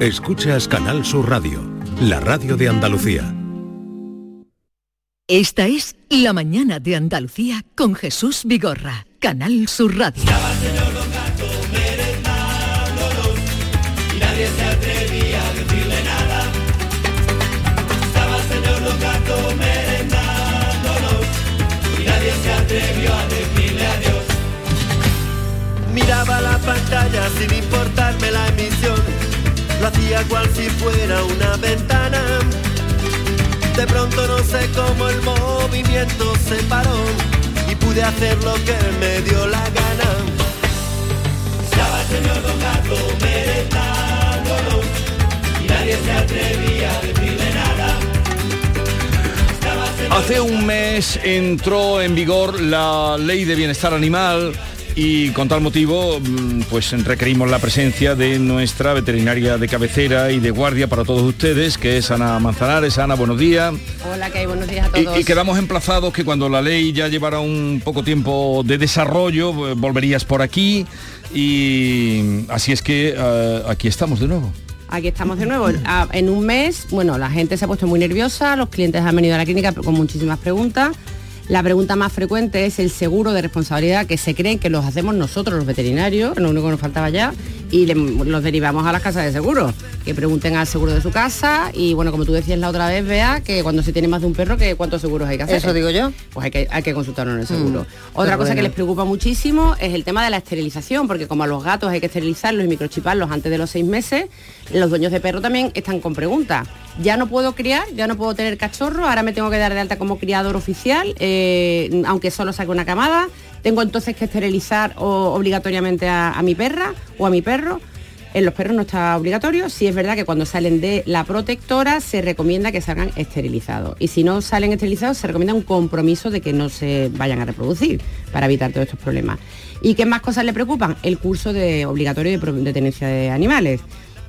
Escuchas Canal Sur Radio, la radio de Andalucía. Esta es La mañana de Andalucía con Jesús Vigorra, Canal Sur Radio. y nadie se atrevía a decirle nada. Estaba el señor Don Gato merendándonos y nadie se atrevió a decirle adiós. Miraba la pantalla sin importarme la emisión, lo hacía cual si fuera una ventana. De pronto no sé cómo el movimiento se paró y pude hacer lo que me dio la gana. Estaba el señor Don Gato merendándonos y nadie se atrevía a decirle nada. Hace un mes entró en vigor la ley de bienestar animal y con tal motivo mm, pues requerimos la presencia de nuestra veterinaria de cabecera y de guardia para todos ustedes, que es Ana Manzanares. Ana, buenos días. Hola, que hay buenos días a todos. y quedamos emplazados que cuando la ley ya llevara un poco tiempo de desarrollo, eh, volverías por aquí y así es que eh, aquí estamos de nuevo. Aquí estamos de nuevo. Ah, En un mes, bueno, la gente se ha puesto muy nerviosa, los clientes han venido a la clínica con muchísimas preguntas. La pregunta más frecuente es el seguro de responsabilidad que se creen que los hacemos nosotros los veterinarios, lo único que nos faltaba ya, y le- los derivamos a las casas de seguro, que pregunten al seguro de su casa y bueno, como tú decías la otra vez, vea que cuando se tiene más de un perro, que cuántos seguros hay que hacer. Eso digo yo. Pues hay que, hay que consultarlo en el seguro. Mm, Otra qué cosa que les preocupa muchísimo es el tema de la esterilización, porque como a los gatos hay que esterilizarlos y microchiparlos antes de los seis meses, los dueños de perro también están con preguntas. Ya no puedo criar, ya no puedo tener cachorro, ahora me tengo que dar de alta como criador oficial, eh, aunque solo saque una camada. Tengo entonces que esterilizar obligatoriamente a, mi perra o a mi perro. En los perros no está obligatorio, sí es verdad que cuando salen de la protectora se recomienda que salgan esterilizados. Y si no salen esterilizados se recomienda un compromiso de que no se vayan a reproducir para evitar todos estos problemas. ¿Y qué más cosas le preocupan? El curso de obligatorio de, de tenencia de animales.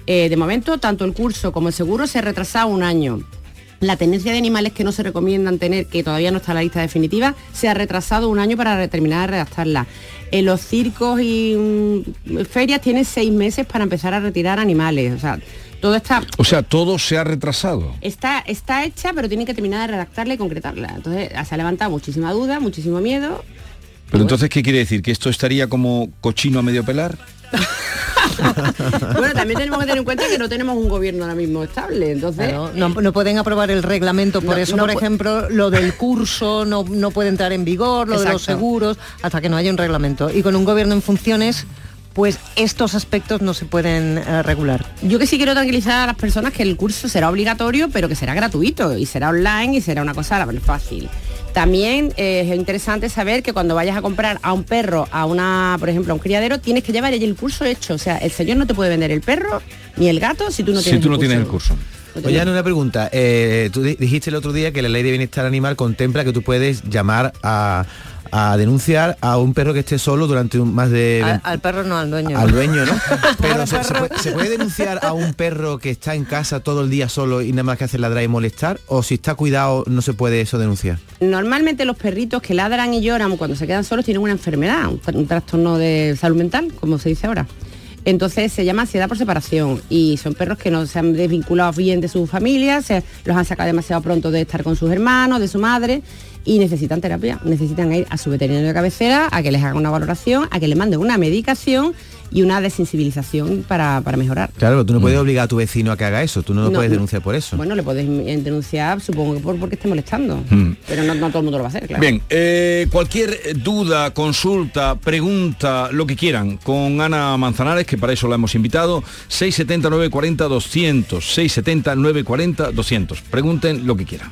Eh, de momento, tanto el curso como el seguro se ha retrasado un año. La tenencia de animales que no se recomiendan tener, que todavía no está en la lista definitiva, se ha retrasado un año para terminar de redactarla. En los circos y mm, ferias tienen seis meses para empezar a retirar animales. O sea, todo está, O sea, todo se ha retrasado. está, está hecha, pero tienen que terminar de redactarla y concretarla. Entonces se ha levantado muchísima duda, muchísimo miedo. Pero entonces, ¿qué quiere decir? ¿Que esto estaría como cochino a medio pelar? Bueno, también tenemos que tener en cuenta que no tenemos un gobierno ahora mismo estable. Entonces, Claro, no, no pueden aprobar el reglamento, por No, eso, no por ejemplo, lo del curso no, no puede entrar en vigor, lo de los seguros, hasta que no haya un reglamento. Y con un gobierno en funciones, pues estos aspectos no se pueden eh, regular. Yo que sí quiero tranquilizar a las personas que el curso será obligatorio, pero que será gratuito y será online y será una cosa fácil. También eh, es interesante saber que cuando vayas a comprar a un perro, a una, por ejemplo, a un criadero, tienes que llevar allí el curso hecho. O sea, el señor no te puede vender el perro ni el gato si tú no si tienes tú el no tienes el curso. Oye, una pregunta. Eh, tú di- dijiste el otro día que la ley de bienestar animal contempla que tú puedes llamar a, a denunciar a un perro que esté solo durante un- más de... Al, al perro no, al dueño. al dueño, ¿no? Pero se, se puede, se puede denunciar a un perro que está en casa todo el día solo y nada más que hacer ladrar y molestar? ¿O si está cuidado no se puede eso denunciar? Normalmente los perritos que ladran y lloran cuando se quedan solos tienen una enfermedad, un, tra- un trastorno de salud mental, como se dice ahora. Entonces se llama ansiedad por separación y son perros que no se han desvinculado bien de su familia, se los han sacado demasiado pronto de estar con sus hermanos, de su madre y necesitan terapia, necesitan ir a su veterinario de cabecera a que les haga una valoración, a que le manden una medicación y una desensibilización para, para mejorar. Claro, pero tú no puedes obligar a tu vecino a que haga eso, tú no lo No, puedes denunciar por eso. Bueno, le podéis eh, denunciar, supongo que por porque esté molestando, Mm. pero no, no todo el mundo lo va a hacer, claro. Bien, eh, cualquier duda, consulta, pregunta, lo que quieran, con Ana Manzanares, que para eso la hemos invitado, 670 940 200, 670 940 200. Pregunten lo que quieran.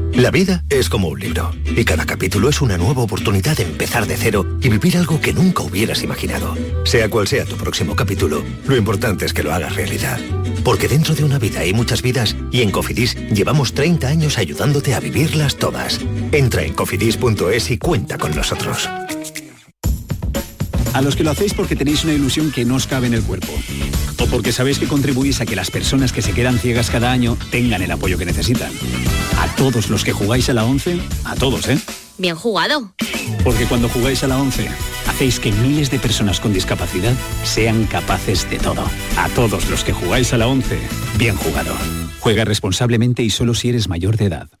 La vida es como un libro y cada capítulo es una nueva oportunidad de empezar de cero y vivir algo que nunca hubieras imaginado. Sea cual sea tu próximo capítulo, lo importante es que lo hagas realidad. Porque dentro de una vida hay muchas vidas y en Cofidis llevamos 30 años ayudándote a vivirlas todas. Entra en cofidis.es y cuenta con nosotros. A los que lo hacéis porque tenéis una ilusión que no os cabe en el cuerpo. Porque sabéis que contribuís a que las personas que se quedan ciegas cada año tengan el apoyo que necesitan. A todos los que jugáis a la 11, a todos, ¿eh? Bien jugado. Porque cuando jugáis a la 11, hacéis que miles de personas con discapacidad sean capaces de todo. A todos los que jugáis a la 11, bien jugado. Juega responsablemente y solo si eres mayor de edad.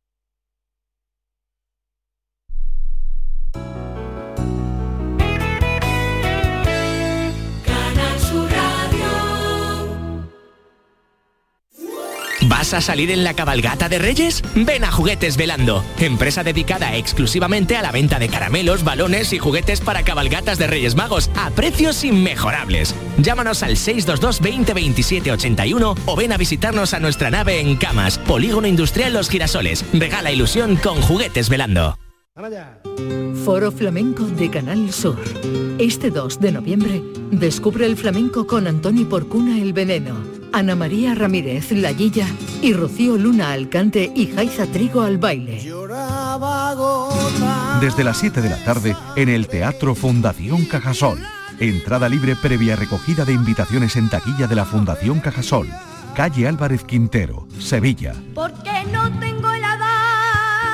¿Vas a salir en la cabalgata de Reyes? Ven a Juguetes Velando, empresa dedicada exclusivamente a la venta de caramelos, balones y juguetes para cabalgatas de Reyes Magos a precios inmejorables. Llámanos al 622 20 27 81 o ven a visitarnos a nuestra nave en Camas, Polígono Industrial Los Girasoles. Regala ilusión con Juguetes Velando. Foro Flamenco de Canal Sur. Este 2 de noviembre, descubre el flamenco con Antoni Porcuna El Veneno, Ana María Ramírez La Guilla y Rocío Luna Alcante y Jaiza Trigo al baile. Desde las 7 de la tarde en el Teatro Fundación Cajasol. Entrada libre previa recogida de invitaciones en taquilla de la Fundación Cajasol. Calle Álvarez Quintero, Sevilla. Porque no tengo el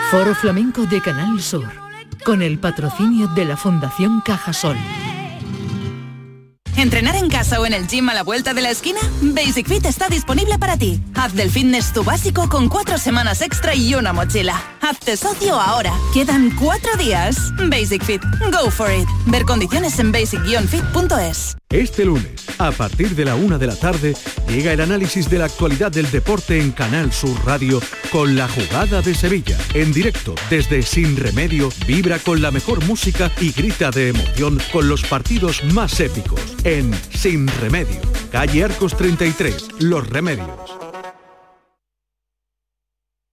Foro Flamenco de Canal Sur. Con el patrocinio de la Fundación Cajasol. ¿Entrenar en casa o en el gym a la vuelta de la esquina? Basic Fit está disponible para ti. Haz del fitness tu básico con cuatro semanas extra y una mochila. Hazte socio ahora. Quedan cuatro días. Basic Fit. Go for it. Ver condiciones en basic-fit.es. Este lunes, a partir de la una de la tarde, llega el análisis de la actualidad del deporte en Canal Sur Radio con la jugada de Sevilla. En directo, desde Sin Remedio, vibra con la mejor música y grita de emoción con los partidos más épicos. En Sin Remedio, calle Arcos 33, Los Remedios.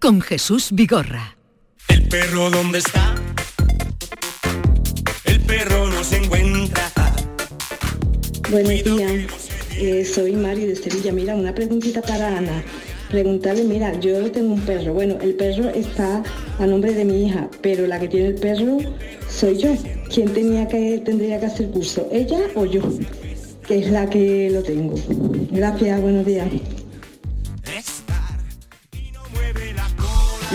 con Jesús Vigorra. ¿El perro dónde está? El perro no se encuentra. Buenos días, eh, soy Mari de Sevilla. Mira, una preguntita para Ana. Preguntarle, mira, yo tengo un perro. Bueno, el perro está a nombre de mi hija, pero la que tiene el perro soy yo. ¿Quién tenía que, tendría que hacer curso? ¿Ella o yo? Que es la que lo tengo. Gracias, buenos días.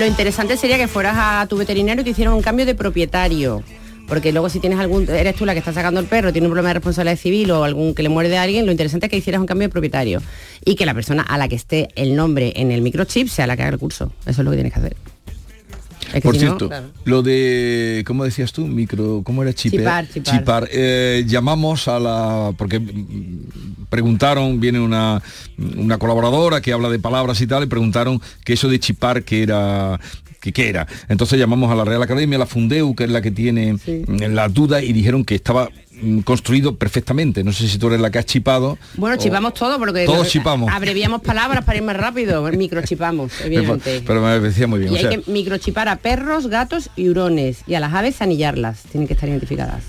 Lo interesante sería que fueras a tu veterinario y te hicieran un cambio de propietario. Porque luego si tienes algún, eres tú la que está sacando el perro, tiene un problema de responsabilidad civil o algún que le muerde a alguien, lo interesante es que hicieras un cambio de propietario. Y que la persona a la que esté el nombre en el microchip sea la que haga el curso. Eso es lo que tienes que hacer. Es que Por si no, cierto, claro. lo de, ¿cómo decías tú? Micro, ¿cómo era? Chipe- Chipar, chipar. Eh, llamamos a la, porque preguntaron, viene una, una colaboradora que habla de palabras y tal, y preguntaron que eso de chipar que era que qué era. Entonces llamamos a la Real Academia, a la Fundeu, que es la que tiene mm, la duda, y dijeron que estaba mm, construido perfectamente. No sé si tú eres la que has chipado. Bueno, chipamos todo porque Todos chipamos. abreviamos palabras para ir más rápido. Microchipamos, evidentemente. Pero me parecía muy bien. Y o hay sea, que microchipar a perros, gatos y hurones. Y a las aves anillarlas. Tienen que estar identificadas.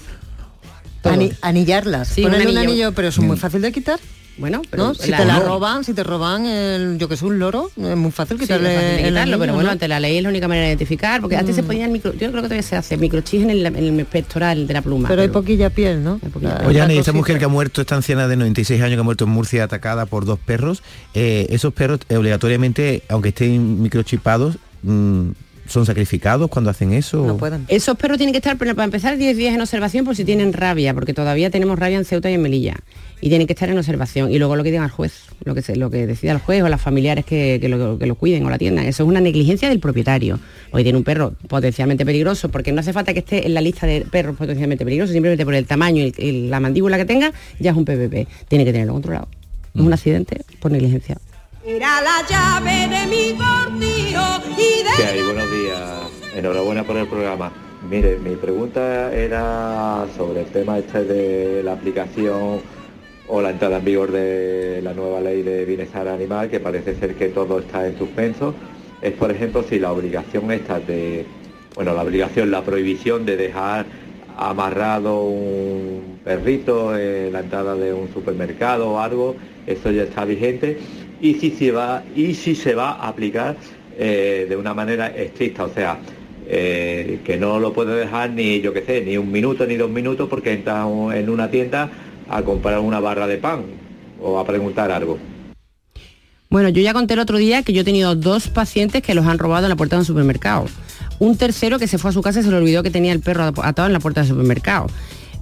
Ani- anillarlas. Sí, Ponerle un un anillo. anillo, pero es muy fácil de quitar. Bueno, pero ¿no? Si la- te la no. roban, si te roban, el, yo que sé, un loro, es muy fácil Sí, es quitarle fácil de el quitarlo, anillo, pero bueno, ¿no? ante la ley es la única manera de identificar, porque antes se Mm. ponían micro, yo creo que todavía se hace microchips en el, en el pectoral de la pluma. Pero hay poquita piel, ¿no? Oye, Ana, y esta mujer que ha muerto, esta anciana de 96 años que ha muerto en Murcia atacada por dos perros, eh, esos perros eh, obligatoriamente, aunque estén microchipados, mm, son sacrificados cuando hacen eso? Esos perros tienen que estar, pero para empezar, 10 días en observación por si tienen rabia, porque todavía tenemos rabia en Ceuta y en Melilla. Y tienen que estar en observación. Y luego lo que diga el juez, lo que, se, lo que decida el juez o las familiares que, que lo, que lo cuiden o la atiendan. Eso es una negligencia del propietario. Hoy tiene un perro potencialmente peligroso, porque no hace falta que esté en la lista de perros potencialmente peligrosos, simplemente por el tamaño y, y la mandíbula que tenga, ya es un PPP. Tiene que tenerlo controlado. Es un accidente por negligencia. Era la llave de mi portillo y de... ¿Qué hay? Buenos días. Enhorabuena por el programa. Mire, mi pregunta era sobre el tema este de la aplicación o la entrada en vigor de la nueva ley de bienestar animal, que parece ser que todo está en suspenso. Es, por ejemplo, si la obligación esta de, bueno, la obligación, la prohibición de dejar amarrado un perrito en la entrada de un supermercado o algo, eso ya está vigente y si se va y si se va a aplicar eh, de una manera estricta, o sea, eh, que no lo puede dejar ni yo qué sé, ni un minuto ni dos minutos porque entra en una tienda a comprar una barra de pan o a preguntar algo. Bueno, yo ya conté el otro día que yo he tenido dos pacientes que los han robado en la puerta de un supermercado. Un tercero que se fue a su casa y se le olvidó que tenía el perro atado en la puerta del supermercado.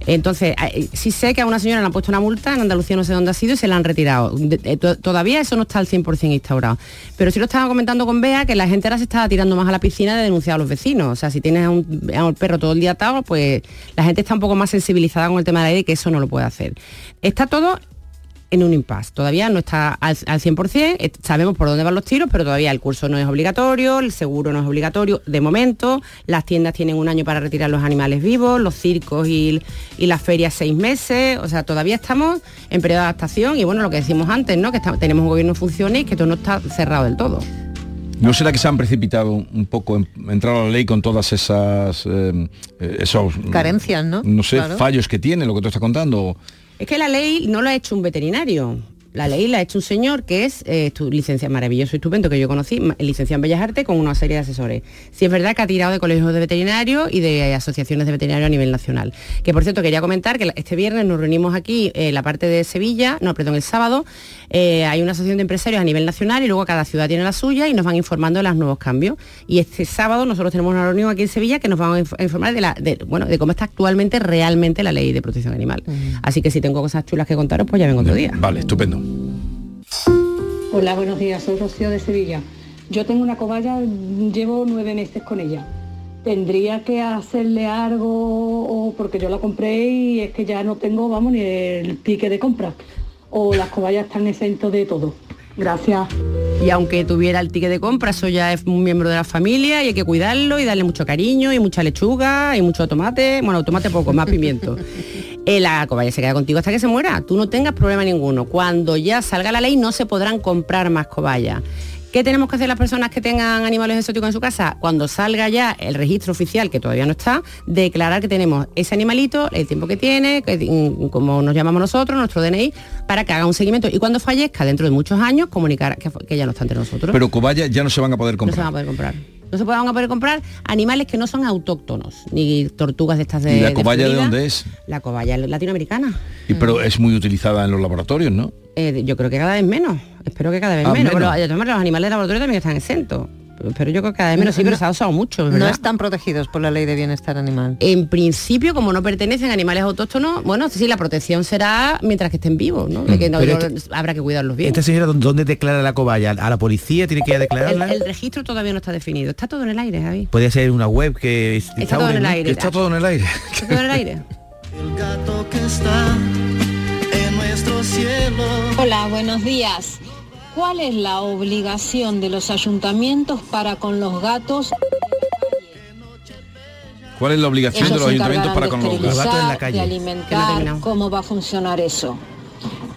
Entonces, eh, sí sé que a una señora le han puesto una multa, en Andalucía no sé dónde ha sido, y se la han retirado. Eh, to- todavía eso no está al 100% instaurado. Pero sí lo estaba comentando con Bea, que la gente ahora se está tirando más a la piscina de denunciar a los vecinos. O sea, si tienes a un, perro todo el día atado, pues la gente está un poco más sensibilizada con el tema de la ley y que eso no lo puede hacer. Está todo en un impasse. Todavía no está al, al 100%, eh, sabemos por dónde van los tiros, pero todavía el curso no es obligatorio, el seguro no es obligatorio. De momento, las tiendas tienen un año para retirar los animales vivos, los circos y, y las ferias seis meses. O sea, todavía estamos en periodo de adaptación y bueno, lo que decimos antes, ¿no? Que está- tenemos un gobierno en funciones y que todo no está cerrado del todo. ¿No será que se han precipitado un poco en entrar a la ley con todas esas eh, eh, esos Carencias, ¿no? no sé, Claro. fallos que tiene lo que tú estás contando? Es que la ley no la ha hecho un veterinario. La ley la ha hecho un señor que es eh, licenciado maravilloso y estupendo que yo conocí, licenciado en Bellas Artes con una serie de asesores. Sí es verdad que ha tirado de colegios de veterinarios y de asociaciones de veterinarios a nivel nacional. Que por cierto quería comentar que este viernes nos reunimos aquí en la parte de Sevilla, no, perdón, el sábado, eh, hay una asociación de empresarios a nivel nacional y luego cada ciudad tiene la suya y nos van informando de los nuevos cambios. Y este sábado nosotros tenemos una reunión aquí en Sevilla que nos van a inf- a informar de, la, de, bueno, de cómo está actualmente realmente la ley de protección animal. Así que si tengo cosas chulas que contaros, pues ya vengo otro día. Vale, estupendo. Hola, buenos días, soy Rocío de Sevilla. Yo tengo una cobaya, llevo nueve meses con ella. ¿Tendría que hacerle algo o porque yo la compré y es que ya no tengo, vamos, ni el ticket de compra? ¿O las cobayas están exentos de todo? Gracias. Y aunque tuviera el ticket de compra, eso ya es un miembro de la familia y hay que cuidarlo y darle mucho cariño y mucha lechuga y mucho tomate. Bueno, tomate poco, más pimiento. La cobaya se queda contigo hasta que se muera. Tú no tengas problema ninguno. Cuando ya salga la ley no se podrán comprar más cobayas. ¿Qué tenemos que hacer las personas que tengan animales exóticos en su casa? Cuando salga ya el registro oficial, que todavía no está, declarar que tenemos ese animalito, el tiempo que tiene, que, mm, como nos llamamos nosotros, nuestro DNI, para que haga un seguimiento. Y cuando fallezca, dentro de muchos años, comunicar que, que ya no está entre nosotros. Pero cobayas ya no se van a poder No se van comprar. a poder comprar. No se van a poder comprar animales que no son autóctonos, ni tortugas de estas de. ¿Y la cobaya de Florida. dónde es? La cobaya latinoamericana. Y, pero es muy utilizada en los laboratorios, ¿no? Eh, yo creo que cada vez menos. Espero que cada vez Ah, menos. Pero los animales de laboratorio también están exentos. Pero yo creo que cada vez menos, sí, No- pero se ha usado mucho, No están protegidos por la ley de bienestar animal. En principio, como no pertenecen a animales autóctonos, bueno, sí, la protección será mientras que estén vivos, ¿no? De que no- Pero no- este- habrá que cuidarlos bien. Esta señora, ¿dónde- ¿dónde declara la cobaya? ¿A la policía tiene que ir a El, declararla? el registro todavía no está definido. Está todo en el aire, Javi. Puede ser una web que es- Está todo en el aire. Que está todo en el aire. Está todo en el aire. que está en nuestro cielo. Hola, buenos días. ¿Cuál es la obligación de los ayuntamientos para con los gatos? ¿Cuál es la obligación de los ayuntamientos para con los gatos? esterilizar, de alimentar, cómo va a funcionar eso.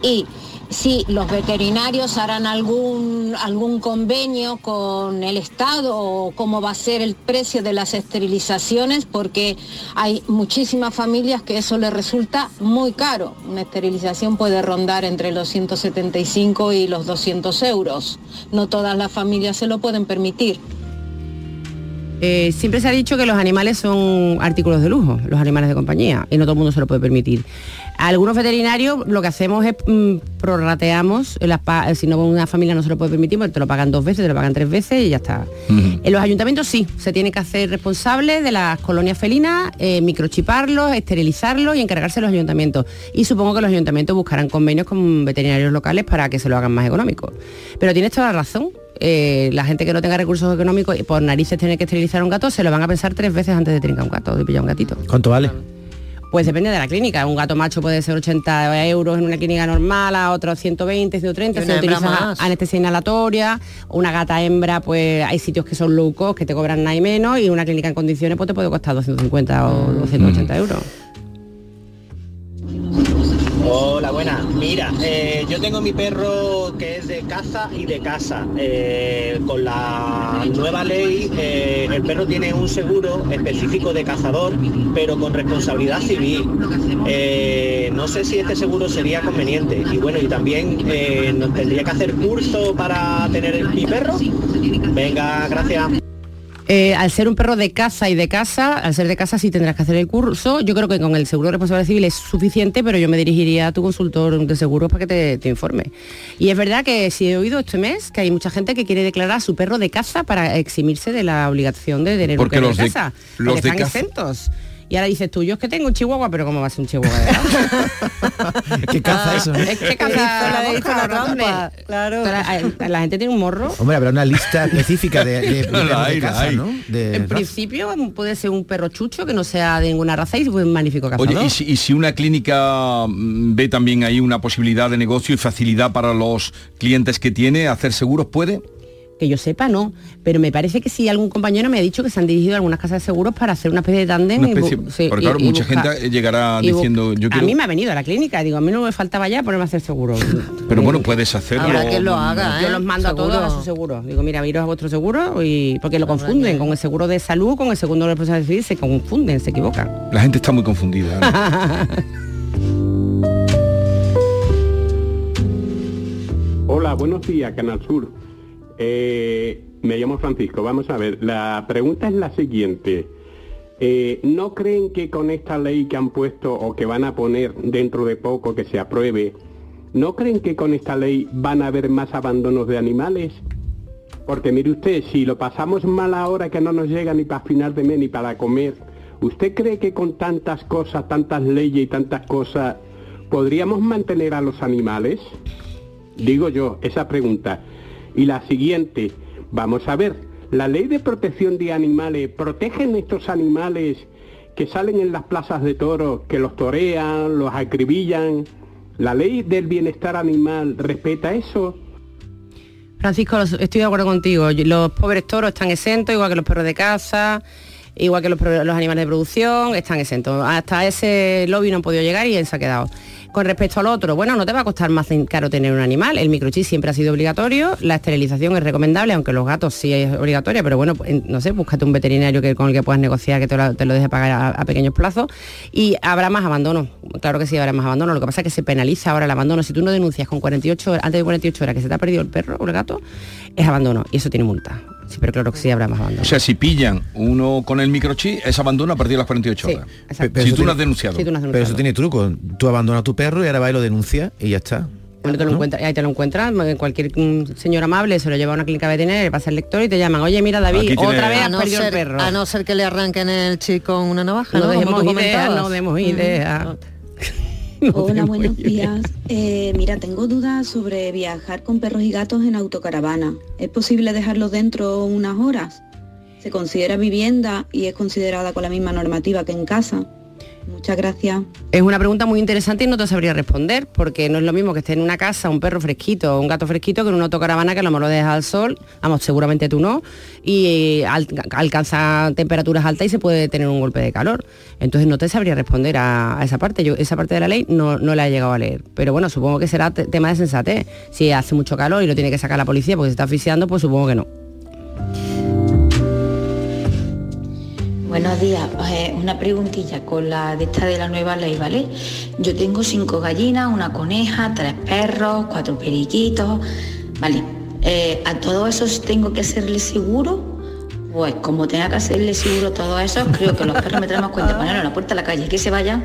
Y si los veterinarios harán algún algún convenio con el Estado o cómo va a ser el precio de las esterilizaciones, porque hay muchísimas familias que eso les resulta muy caro. Una esterilización puede rondar entre los 175 y los 200 euros. No todas las familias se lo pueden permitir. Eh, siempre se ha dicho que los animales son artículos de lujo, los animales de compañía, y no todo el mundo se lo puede permitir. Algunos veterinarios lo que hacemos es mm, prorrateamos, las pa- si no una familia no se lo puede permitir, pues te lo pagan dos veces, te lo pagan tres veces y ya está. En los ayuntamientos sí, se tiene que hacer responsable de las colonias felinas, eh, microchiparlos, esterilizarlos y encargarse de los ayuntamientos. Y supongo que los ayuntamientos buscarán convenios con veterinarios locales para que se lo hagan más económico. Pero tienes toda la razón. eh, la gente que no tenga recursos económicos y por narices tiene que esterilizar a un gato, se lo van a pensar tres veces antes de trincar un gato, de pillar un gatito. ¿Cuánto vale? Pues depende de la clínica. Un gato macho puede ser 80 euros en una clínica normal, a otros 120, 130, Y se utiliza más. anestesia inhalatoria. Una gata hembra, pues hay sitios que son low cost, que te cobran nada y menos, y una clínica en condiciones pues te puede costar 250 o 280 euros. Mira, eh, yo tengo mi perro que es de caza y de casa. Eh, con la nueva ley, eh, el perro tiene un seguro específico de cazador, pero con responsabilidad civil. No sé si este seguro sería conveniente. Y bueno, y también nos tendría que hacer curso para tener mi perro. Venga, gracias. Eh, al ser un perro de caza y de casa, al ser de casa sí tendrás que hacer el curso. Yo creo que con el seguro de responsabilidad civil es suficiente, pero yo me dirigiría a tu consultor de seguros para que te, te informe. Y es verdad que sí he oído este mes que hay mucha gente que quiere declarar a su perro de caza para eximirse de la obligación de tener un perro los de de- casa. los de están caza- exentos. Y ahora dices tú, yo es que tengo un chihuahua, pero ¿cómo va a ser un chihuahua? ¿Qué caza eso? no? es que caza la- boca, la trampa, claro. La, la gente tiene un morro. Hombre, habrá una lista específica de, de, En raza. principio puede ser un perro chucho que no sea de ninguna raza y un magnífico cazador. Oye, ¿y si, y si una clínica mm, ve también ahí una posibilidad de negocio y facilidad para los clientes que tiene hacer seguros, puede? Que yo sepa, no. Pero me parece que sí, algún compañero me ha dicho que se han dirigido a algunas casas de seguros para hacer una especie de tándem. Y sí, porque y- claro, y mucha buscar- gente llegará diciendo, yo A mí me ha venido a la clínica, digo, a mí no me faltaba ya ponerme a hacer seguro. Pero bueno, puedes hacerlo. Habrá quien lo haga, Yo ¿eh? los mando a todos a su seguro. Digo, mira, iros a vuestro seguro y porque lo confunden con el seguro de salud, con el segundo de responsabilidad civil, se confunden, se equivocan. La gente está muy confundida. ¿no? Hola, buenos días, Canal Sur. Eh, me llamo Francisco. Vamos a ver, la pregunta es la siguiente. Eh, ¿No creen que con esta ley que han puesto o que van a poner dentro de poco que se apruebe, ¿no creen que con esta ley van a haber más abandonos de animales? Porque mire usted, si lo pasamos mal ahora que no nos llega ni para final de mes ni para comer, ¿usted cree que con tantas cosas, tantas leyes y tantas cosas, podríamos mantener a los animales? Digo yo, esa pregunta. Y la siguiente, vamos a ver, la ley de protección de animales, ¿protegen estos animales que salen en las plazas de toros, que los torean, los acribillan? ¿La ley del bienestar animal respeta eso? Francisco, estoy de acuerdo contigo. Los pobres toros están exentos, igual que los perros de caza, igual que los, animales de producción, están exentos. Hasta ese lobby no han podido llegar y se ha quedado. Con respecto al otro, bueno, no te va a costar más caro tener un animal. El microchip siempre ha sido obligatorio, la esterilización es recomendable, aunque los gatos sí es obligatoria, pero bueno, en- no sé, búscate un veterinario que, con el que puedas negociar, que te lo, te deje pagar a, a pequeños plazos y habrá más abandono. Claro que sí, habrá más abandono. Lo que pasa es que se penaliza ahora el abandono. Si tú no denuncias con 48 horas, antes de 48 horas que se te ha perdido el perro o el gato, es abandono y eso tiene multa. Sí, pero claro que sí habrá más abandono. O sea, si pillan uno con el microchip, es abandono a partir de las 48 horas. Pero si tú no tiene- has denunciado. Sí, tú no has Pero denunciado. eso tiene truco. Tú abandonas tu perro y ahora va y lo denuncia y ya está. Bueno, te lo encuentras, ahí te lo encuentras, eh, cualquier mm, señor amable se lo lleva a una clínica veterinaria, le pasa el lector y te llaman, oye mira David, otra vez a has no, perdido ser, el perro. a no ser que le arranquen el chip con una navaja, No ¿no? Tú ideas, no demos Mm. Hola, buenos días. Eh, mira, tengo dudas sobre viajar con perros y gatos en autocaravana. ¿Es posible dejarlos dentro unas horas? ¿Se considera vivienda y es considerada con la misma normativa que en casa? Muchas gracias. Es una pregunta muy interesante y no te sabría responder, porque no es lo mismo que esté en una casa un perro fresquito o un gato fresquito que en una autocaravana que a lo mejor lo al sol, vamos, seguramente tú no, y eh, al- alcanza temperaturas altas y se puede tener un golpe de calor. Entonces no te sabría responder a, esa parte. Yo esa parte de la ley no, no la he llegado a leer. Pero bueno, supongo que será te- tema de sensatez. Si hace mucho calor y lo tiene que sacar la policía porque se está asfixiando, pues supongo que no. Buenos días, Eh, una preguntilla con la de esta de la nueva ley, ¿vale? Yo tengo cinco gallinas, una coneja, tres perros, cuatro periquitos, ¿vale? Eh, ¿A todos esos tengo que hacerle seguro? Pues como tenga que hacerle seguro a todos esos, creo que los perros me traen más cuenta de ponerlo a la puerta de la calle y que se vayan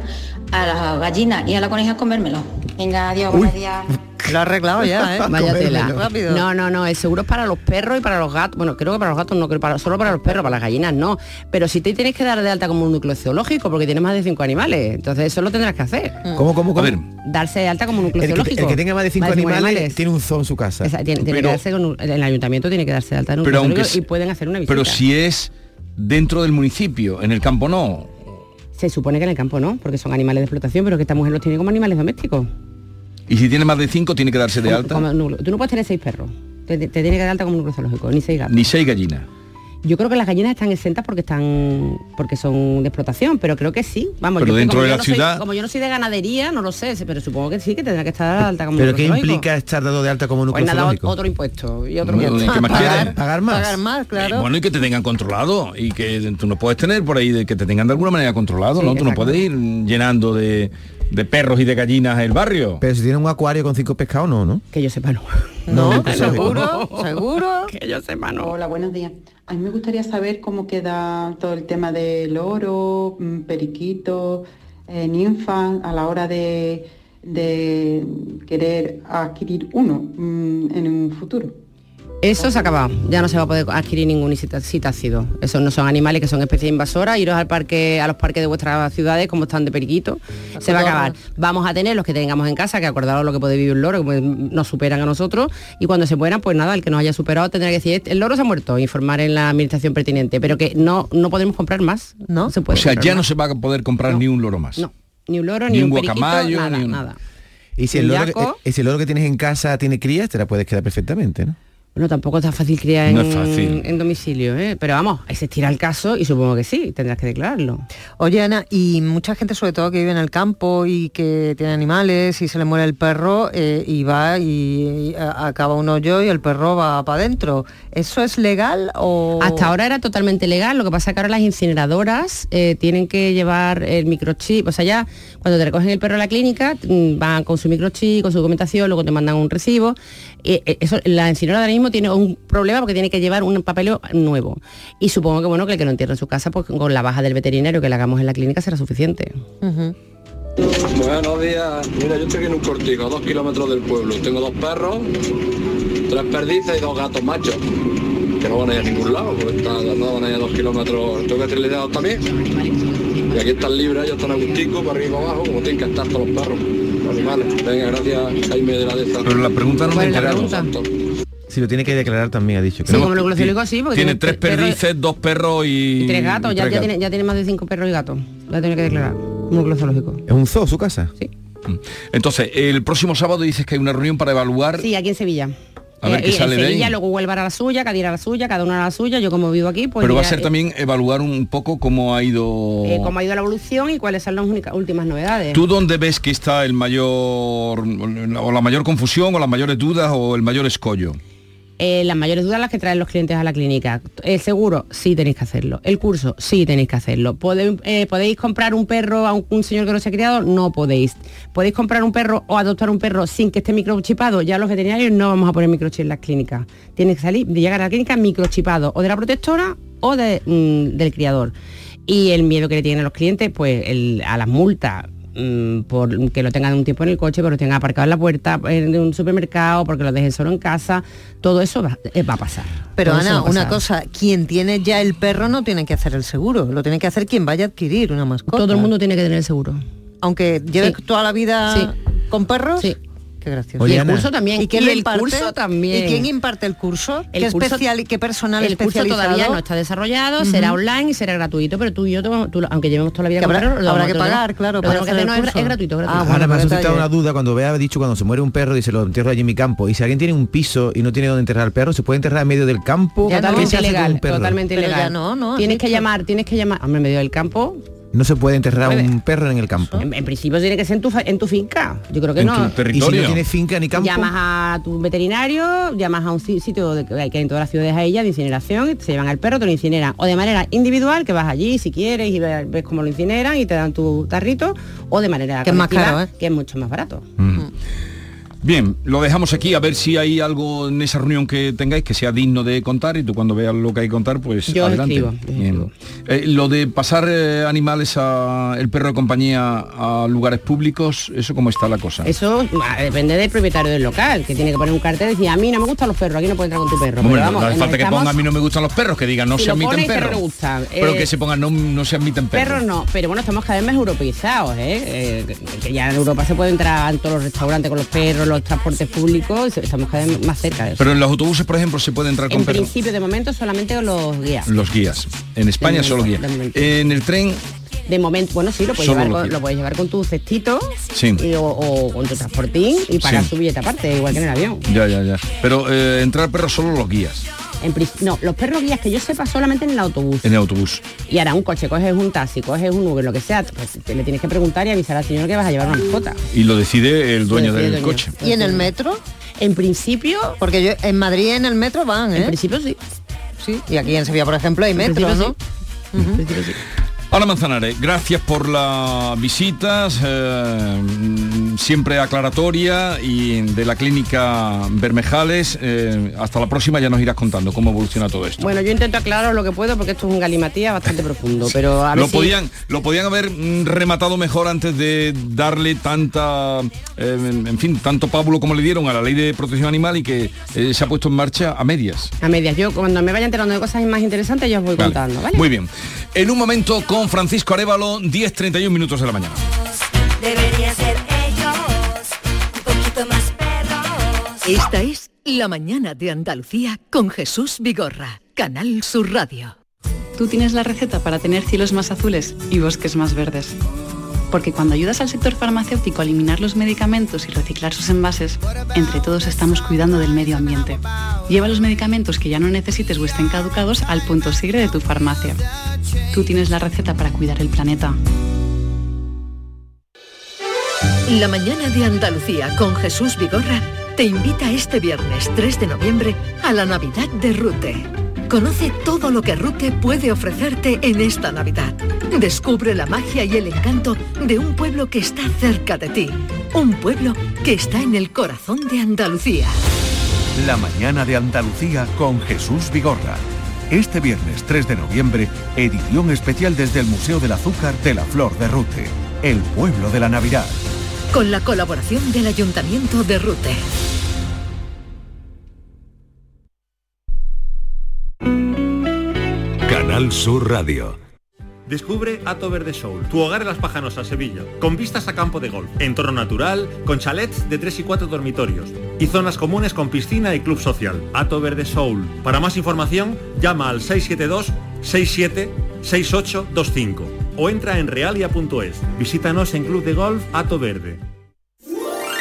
a la gallina y a la coneja comérmelo. Venga, adiós, buenos días. Lo ha arreglado ya, ¿eh? Vaya tela. No, no, no, el seguro es para los perros y para los gatos. Bueno, creo que para los gatos no, creo para, solo para los perros, para las gallinas no. Pero si te tienes que dar de alta como un núcleo zoológico porque tienes más de cinco animales, entonces eso lo tendrás que hacer. ¿Cómo, cómo, cómo? Darse de alta como un núcleo El que, zoológico. el que tenga más de cinco Más animales, tiene un zoo en su casa. Esa- tiene, tiene que darse con un- el ayuntamiento tiene que darse de alta en un Pero núcleo aunque zoológico y pueden hacer una visita. Pero si es dentro del municipio, en el campo no. Se supone que en el campo no, porque son animales de explotación, pero que esta mujer los tiene como animales domésticos. Y si tiene más de cinco, tiene que darse de Como- alta. como núcleo. Tú no puedes tener seis perros. Te, te- tiene que dar alta como un núcleo zoológico, ni seis gatos. Ni seis gallinas. Yo creo que las gallinas están exentas porque están porque son de explotación, pero creo que sí. Vamos, Pero yo que dentro como de yo la no soy- ciudad- como yo no soy de ganadería, no lo sé, pero supongo que sí, que tendrá que estar alta como ¿Pero qué implica estar dado de alta como núcleo Pues nada, zoológico? otro impuesto y otro Bueno, impuesto. ¿y qué más Pagar, pagar más. Pagar más, claro. Bueno, y que te tengan controlado y que tú no puedes tener por ahí de que te tengan de alguna manera controlado, Sí, ¿no? Tú no puedes ir llenando de, de perros y de gallinas el barrio. Pero si tiene un acuario con cinco pescados, no, ¿no? Que yo sepa no. No, ve. seguro, seguro. Que yo sepa no. Hola, buenos días. A mí me gustaría saber cómo queda todo el tema del oro, mm, periquito, eh, ninfa, a la hora de, de querer adquirir uno mm, en un futuro. Eso se ha acabado. Ya no se va a poder adquirir ningún citácido. Esos no son animales que son especies invasoras. Iros al parque, a los parques de vuestras ciudades, como están de periquito. Se va a acabar. Vamos a tener los que tengamos en casa, que acordaros lo que puede vivir un loro, que nos superan a nosotros. Y cuando se mueran, pues nada, el que nos haya superado tendrá que decir, "Este- el loro se ha muerto, informar en la administración pertinente. Pero que no, no podemos comprar más. No se O puede. sea, comprar ya no se va a poder comprar ni un loro más. No, ni un loro, Ni ni, un un, periquito, guacamayo, nada, ni un- nada. Y si el, loro, yaco. eh, si el loro que tienes en casa tiene crías, te la puedes quedar perfectamente, ¿no? Bueno, tampoco está fácil criar en, No es fácil. en domicilio, ¿eh? pero vamos, ahí se estira el caso y supongo que sí, tendrás que declararlo. Oye, Ana, y mucha gente, sobre todo que vive en el campo y que tiene animales y se le muere el perro eh, y va y, acaba un hoyo y el perro va para adentro. ¿Eso es legal o...? Hasta ahora era totalmente legal, lo que pasa es que ahora las incineradoras eh, tienen que llevar el microchip, o sea, ya cuando te recogen el perro a la clínica, mm, van con su microchip, con su documentación, luego te mandan un recibo. Eh, eh, eso, la incineradora ahora mismo tiene un problema porque tiene que llevar un papeleo nuevo. Y supongo que bueno, que el que lo entierre en su casa, pues con la baja del veterinario que le hagamos en la clínica será suficiente. Buenos días. Mira, yo estoy aquí en un cortijo, a dos kilómetros del pueblo. Tengo dos perros, tres perdices y dos gatos machos. Que no van a ir a ningún lado, porque están, no van a ir a dos kilómetros. Tengo que esterilizados también. Y aquí están libres, ellos están a gustico, para arriba y para abajo, como tienen que estar todos los perros, los animales. Venga, gracias, Jaime de la Deza. Pero la pregunta no me ¿Cuál es la enteraron. pregunta? Si lo tiene que declarar también, ha dicho. Sí, como núcleo zoológico sí, porque Tiene tiene tres tres perros- perdices, dos perros y... Y tres gatos, y ya, tres ya gatos. tiene, ya tiene más de cinco perros y gatos. La tiene que declarar. Un núcleo zoológico. ¿Es un zoo su casa? Sí. Entonces, el próximo sábado dices que hay una reunión para evaluar... Sí, aquí en Sevilla. A ver Eh, qué y sale en de ahí. Sevilla, luego Huelva a la suya, Cádiz a la suya, cada uno a la suya. Yo como vivo aquí, pues pero va a ser eh, también evaluar un poco cómo ha ido... eh, cómo ha ido la evolución y cuáles son las únicas, últimas novedades. ¿Tú dónde ves que está el mayor o la mayor confusión o las mayores dudas o el mayor escollo? Eh, las mayores dudas las que traen los clientes a la clínica. El seguro, sí tenéis que hacerlo. El curso, sí tenéis que hacerlo. ¿Podéis, eh, ¿podéis comprar un perro a un, señor que no se ha criado? No podéis. ¿Podéis comprar un perro o adoptar un perro sin que esté microchipado? Ya los veterinarios no vamos a poner microchip en las clínicas. Tiene que salir, de llegar a la clínica microchipado o de la protectora o de, mm, del criador. Y el miedo que le tienen a los clientes, pues a las multas mm, por que lo tengan un tiempo en el coche, porque lo tengan aparcado en la puerta de un supermercado, porque lo dejen solo en casa, todo eso va, eh, va a pasar. Pero Todo Ana, una cosa, quien tiene ya el perro no tiene que hacer el seguro, lo tiene que hacer quien vaya a adquirir una mascota. Todo el mundo tiene que tener el seguro. Aunque lleves Sí. toda la vida Sí. con perros. Sí. Qué gracioso. Oye, Y el Ana. curso también, ¿Y, quién y el imparte? curso también. ¿Y quién imparte el curso? El ¿Qué, curso- especial, ¿Qué personal el curso todavía no está desarrollado, será online y será gratuito, pero tú y yo, tú- aunque llevemos toda la vida Que habrá- lo habrá que pagar, claro, para hacer el no, es, gratuito, gratuito. Ah, Ahora bueno, me ha suscitado una duda. Cuando ha dicho cuando se muere un perro dice lo entierro allí en mi campo y si alguien tiene un piso y no tiene donde enterrar al perro se puede enterrar en medio del campo ¿Qué Totalmente ilegal, totalmente no, no, tienes que llamar, tienes que llamar, hombre, en medio del campo, no se puede enterrar un perro en el campo en, en principio tiene que ser en tu, fa- en tu finca. Yo creo que en no. tu territorio y si no tiene finca ni campo Llamas a tu veterinario, llamas a un si- sitio de, que hay que en todas las ciudades a ella de incineración, y se llevan al perro, te lo incineran. O de manera individual, que vas allí si quieres y ves, ves cómo lo incineran y te dan tu tarrito, o de manera Que es más caro, ¿eh? que es mucho más barato. Bien, lo dejamos aquí a ver si hay algo en esa reunión que tengáis que sea digno de contar y tú cuando veas lo que hay que contar, pues Yo adelante. escribo. Eh, lo de pasar eh, animales a el perro de compañía a lugares públicos, eso cómo está la cosa. Eso ah, depende del propietario del local, que tiene que poner un cartel y decir, a mí no me gustan los perros, aquí no puedes entrar con tu perro. Pero no, vamos, no hace falta que ponga a mí no me gustan los perros, que digan no Si se admiten no perros. Pero Eh, que se pongan no, no se admiten perros. Perros no, pero bueno, estamos cada vez más europeizados, que ya en Europa se puede entrar en todos los restaurantes con los perros, los transportes públicos, estamos cada vez más cerca de eso. Pero en los autobuses, por ejemplo, se puede entrar con en principio, de momento, solamente los guías. Los guías. En España solo guías. En el tren, De momento, bueno, sí, lo puedes, Solo llevar con, lo puedes llevar con tu cestito Sí. y- o, o con tu transportín y pagar Sí. su billete aparte, igual que en el avión. ya, ya, ya. Pero eh, entrar perros solo los guías En no, los perros guías que yo sepa solamente en el autobús. en el autobús. Y ahora un coche, coges un taxi, coges un Uber, lo que sea, pues te le tienes que preguntar y avisar al señor que vas a llevar una mascota. Y lo decide el dueño decide del el dueño. coche. ¿Y en el metro? En principio... Porque yo en Madrid en el metro van, ¿eh? En principio sí. Sí, y aquí en Sevilla, por ejemplo, hay metro, principio ¿no? Ana Manzanares, gracias por las visitas, eh, siempre aclaratoria y de la clínica Bermejales. eh, hasta la próxima ya nos irás contando cómo evoluciona todo esto. Bueno, yo intento aclarar lo que puedo porque esto es un galimatía bastante profundo, pero a lo si- podían lo podían haber mm, rematado mejor antes de darle tanta eh, en en fin tanto pábulo como le dieron a la ley de protección animal y que eh, se ha puesto en marcha a medias A medias. Yo cuando me vaya enterando de cosas más interesantes yo os voy Vale. contando, ¿vale? muy bien en un momento con Francisco Arevalo 10.31 minutos de la mañana Debería ser ellos, un poquito más perros. Esta es La mañana de Andalucía con Jesús Vigorra, Canal Sur Radio. Tú tienes la receta para tener cielos más azules y bosques más verdes. Porque cuando ayudas al sector farmacéutico a eliminar los medicamentos y reciclar sus envases, entre todos estamos cuidando del medio ambiente. Lleva los medicamentos que ya no necesites o estén caducados al punto sigre de tu farmacia. Tú tienes la receta para cuidar el planeta. La mañana de Andalucía con Jesús Vigorra te invita este viernes 3 de noviembre a la Navidad de Rute. Conoce todo lo que Rute puede ofrecerte en esta Navidad. Descubre la magia y el encanto de un pueblo que está cerca de ti. Un pueblo que está en el corazón de Andalucía. La mañana de Andalucía con Jesús Vigorra. Este viernes 3 de noviembre, edición especial desde el Museo del Azúcar de la Flor de Rute, el pueblo de la Navidad. Con la colaboración del Ayuntamiento de Rute. Canal Sur Radio. Descubre Ato Verde Soul, tu hogar en Las Pajanosas, Sevilla, con vistas a campo de golf, entorno natural, con chalets de 3 y 4 dormitorios y zonas comunes con piscina y club social. Ato Verde Soul. Para más información, llama al 672 67 6825 o entra en realia.es. Visítanos en Club de Golf Ato Verde.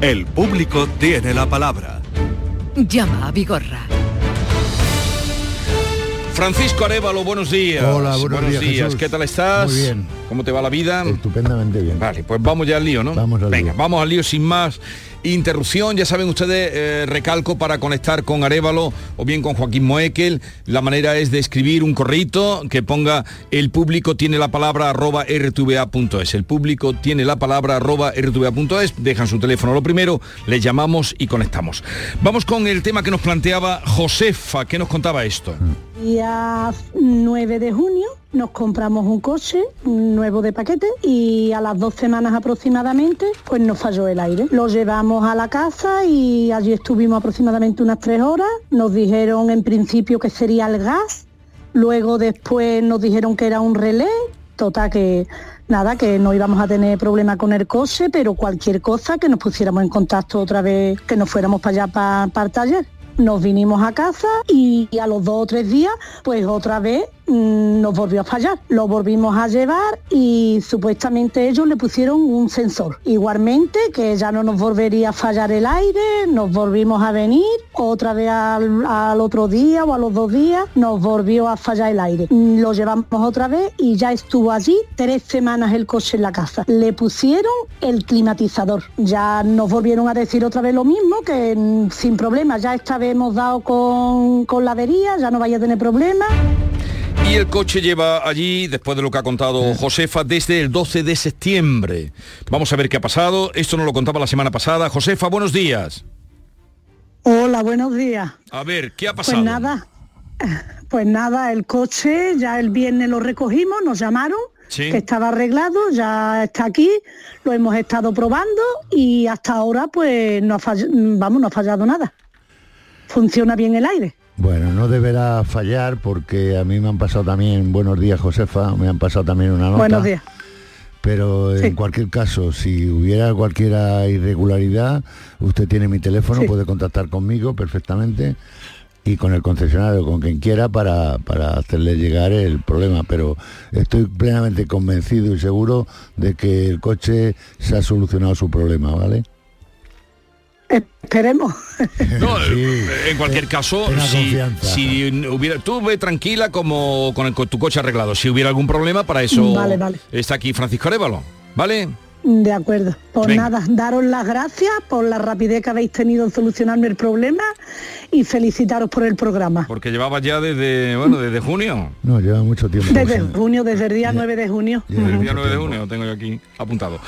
El público tiene la palabra. llama a Vigorra. Francisco Arevalo, buenos días. Hola, buenos días, Jesús. ¿Qué tal estás? Muy bien. ¿Cómo te va la vida? Estupendamente bien. Vale, pues vamos ya al lío, ¿no? Vamos al Venga, lío. vamos al lío sin más interrupción. Ya saben ustedes, eh, recalco para conectar con Arevalo o bien con Joaquín Moekel. La manera es de escribir un correíto que ponga el público tiene la palabra arroba rtva.es. El público tiene la palabra arroba rtva.es. Dejan su teléfono lo primero, les llamamos y conectamos. Vamos con el tema que nos planteaba Josefa. ¿Qué nos contaba esto? Día 9 de junio nos compramos un coche nuevo de paquete y a las dos semanas aproximadamente pues nos falló el aire. Lo llevamos a la casa y allí estuvimos aproximadamente unas tres horas. Nos dijeron en principio que sería el gas, luego después nos dijeron que era un relé. Total que nada, que no íbamos a tener problema con el coche, pero cualquier cosa que nos pusiéramos en contacto otra vez, que nos fuéramos para allá para, para el taller. Nos vinimos a casa y a los dos o tres días, pues otra vez nos volvió a fallar. Lo volvimos a llevar y supuestamente ellos le pusieron un sensor. Igualmente, que ya no nos volvería a fallar el aire, nos volvimos a venir, otra vez al, otro día o a los dos días nos volvió a fallar el aire. Lo llevamos otra vez y ya estuvo allí tres semanas el coche en la casa. Le pusieron el climatizador. Ya nos volvieron a decir otra vez lo mismo, que sin problema, ya esta vez hemos dado con, con la avería, ya no vaya a tener problemas. Y el coche lleva allí, después de lo que ha contado Josefa, desde el 12 de septiembre. Vamos a ver qué ha pasado. Esto nos lo contaba la semana pasada. Josefa, buenos días. Hola, buenos días. A ver, ¿qué ha pasado? Pues nada, pues nada, el coche ya el viernes lo recogimos, nos llamaron, Sí. que estaba arreglado, ya está aquí, lo hemos estado probando y hasta ahora pues no ha fall- vamos, no ha fallado nada. Funciona bien el aire. Bueno, no deberá fallar porque a mí me han pasado también, buenos días Josefa, me han pasado también una nota. Buenos días. Pero en cualquier caso, si hubiera cualquier irregularidad, usted tiene mi teléfono, Sí. puede contactar conmigo perfectamente y con el concesionario, con quien quiera, para, para hacerle llegar el problema. Pero estoy plenamente convencido y seguro de que el coche se ha solucionado su problema, ¿vale? Esperemos. No, eh, en cualquier caso, tenga si, si hubiera, tú ve tranquila como con, el, con tu coche arreglado. Si hubiera algún problema, para eso Vale, vale. está aquí Francisco Arevalo. ¿Vale? De acuerdo. Pues Venga. nada, daros las gracias por la rapidez que habéis tenido en solucionarme el problema y felicitaros por el programa. Porque llevaba ya desde, bueno, desde junio. No, lleva mucho tiempo. Desde junio, desde el día 9 de junio. Desde el día 9 de junio, lo tengo yo aquí apuntado.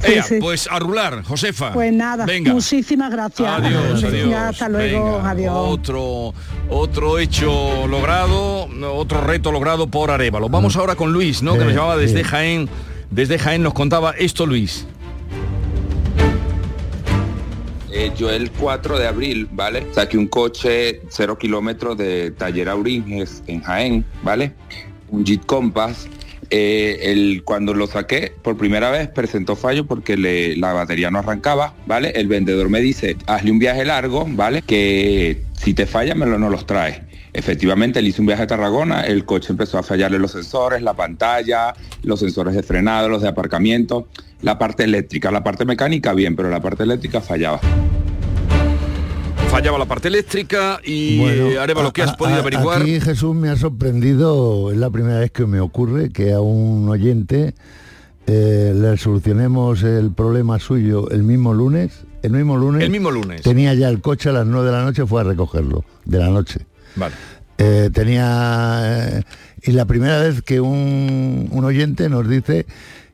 Sí. Pues a rular, Josefa. Pues nada, Venga. muchísimas gracias. Adiós, adiós. hasta luego, Venga, adiós. Otro, otro hecho logrado, otro reto logrado por Arevalo. Vamos ahora con Luis, ¿no? que nos llamaba desde. Jaén. Desde Jaén nos contaba esto, Luis. Eh, yo el 4 de abril, ¿vale? Saqué un coche 0 kilómetros de Taller Auringes en Jaén, ¿vale? Un Jeep Compass. Eh, el, cuando lo saqué por primera vez presentó fallo porque la batería no arrancaba, ¿vale? El vendedor me dice, hazle un viaje largo, ¿vale? Que si te falla me lo no los traes. Efectivamente, le hice un viaje a Tarragona, el coche empezó a fallarle los sensores, la pantalla, los sensores de frenado, los de aparcamiento, la parte eléctrica, la parte mecánica bien, pero la parte eléctrica fallaba. Fallaba la parte eléctrica y Bueno, eh, Arevalo, ¿qué has a- podido a- averiguar? Aquí Jesús me ha sorprendido, es la primera vez que me ocurre que a un oyente eh, le solucionemos el problema suyo el mismo lunes. El mismo lunes. El mismo lunes. Tenía ya el coche a las 9 de la noche, fue a recogerlo, de la noche. Vale. Eh, tenía... eh, y la primera vez que un, un oyente nos dice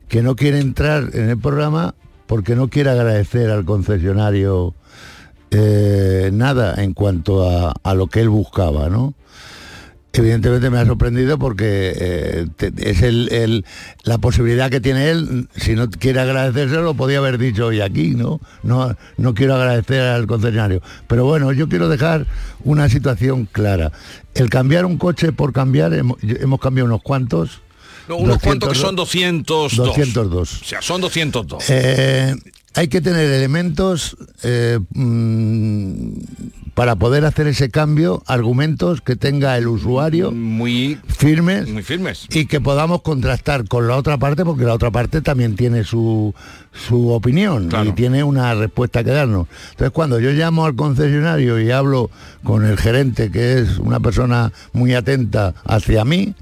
que no quiere entrar en el programa porque no quiere agradecer al concesionario eh, nada en cuanto a, a lo que él buscaba, ¿no? Evidentemente me ha sorprendido porque eh, te- es el, el- la posibilidad que tiene él, si no quiere agradecerse lo podía haber dicho hoy aquí, ¿no? No, no quiero agradecer al concesionario. Pero bueno, yo quiero dejar una situación clara. El cambiar un coche por cambiar, hemos, hemos cambiado unos cuantos. No, unos cuantos que 202. son 202. 202. O sea, son 202. Eh, hay que tener elementos eh, mm, para poder hacer ese cambio, argumentos que tenga el usuario muy firmes, muy firmes y que podamos contrastar con la otra parte, porque la otra parte también tiene su, su opinión y tiene una respuesta que darnos. Entonces, cuando yo llamo al concesionario y hablo con el gerente, que es una persona muy atenta hacia mí,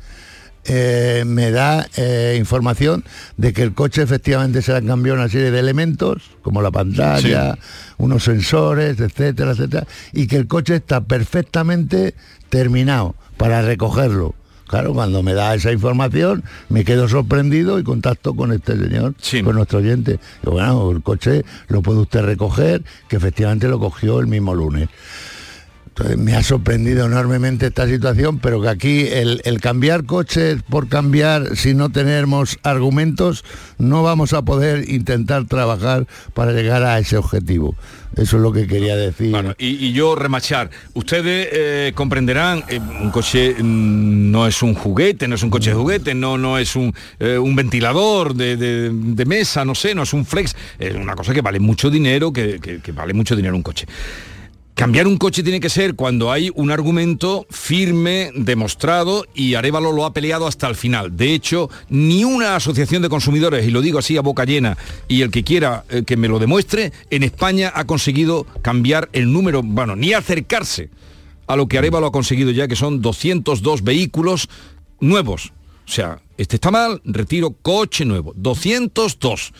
eh, me da eh, información de que el coche efectivamente se le han cambiado una serie de elementos, como la pantalla, unos sensores, etcétera, etcétera, y que el coche está perfectamente terminado para recogerlo. Claro, cuando me da esa información me quedo sorprendido y contacto con este señor, con nuestro oyente. Y bueno, el coche lo puede usted recoger, que efectivamente lo cogió el mismo lunes. Entonces me ha sorprendido enormemente esta situación, pero que aquí el, cambiar coches por cambiar si no tenemos argumentos, no vamos a poder intentar trabajar para llegar a ese objetivo. Eso es lo que quería decir. Bueno, y, yo remachar. Ustedes eh, comprenderán, eh, un coche mm, no es un juguete, no es un coche de juguete, no, no es un, eh, ventilador de, mesa, no sé, no es un flex. Es una cosa que vale mucho dinero, que vale mucho dinero un coche. Cambiar un coche tiene que ser cuando hay un argumento firme, demostrado, y Arevalo lo ha peleado hasta el final. De hecho, ni una asociación de consumidores, y lo digo así a boca llena, y el que quiera eh, que me lo demuestre, en España ha conseguido cambiar el número, bueno, ni acercarse a lo que Arevalo ha conseguido ya, que son 202 vehículos nuevos. O sea, este está mal, retiro coche nuevo. 202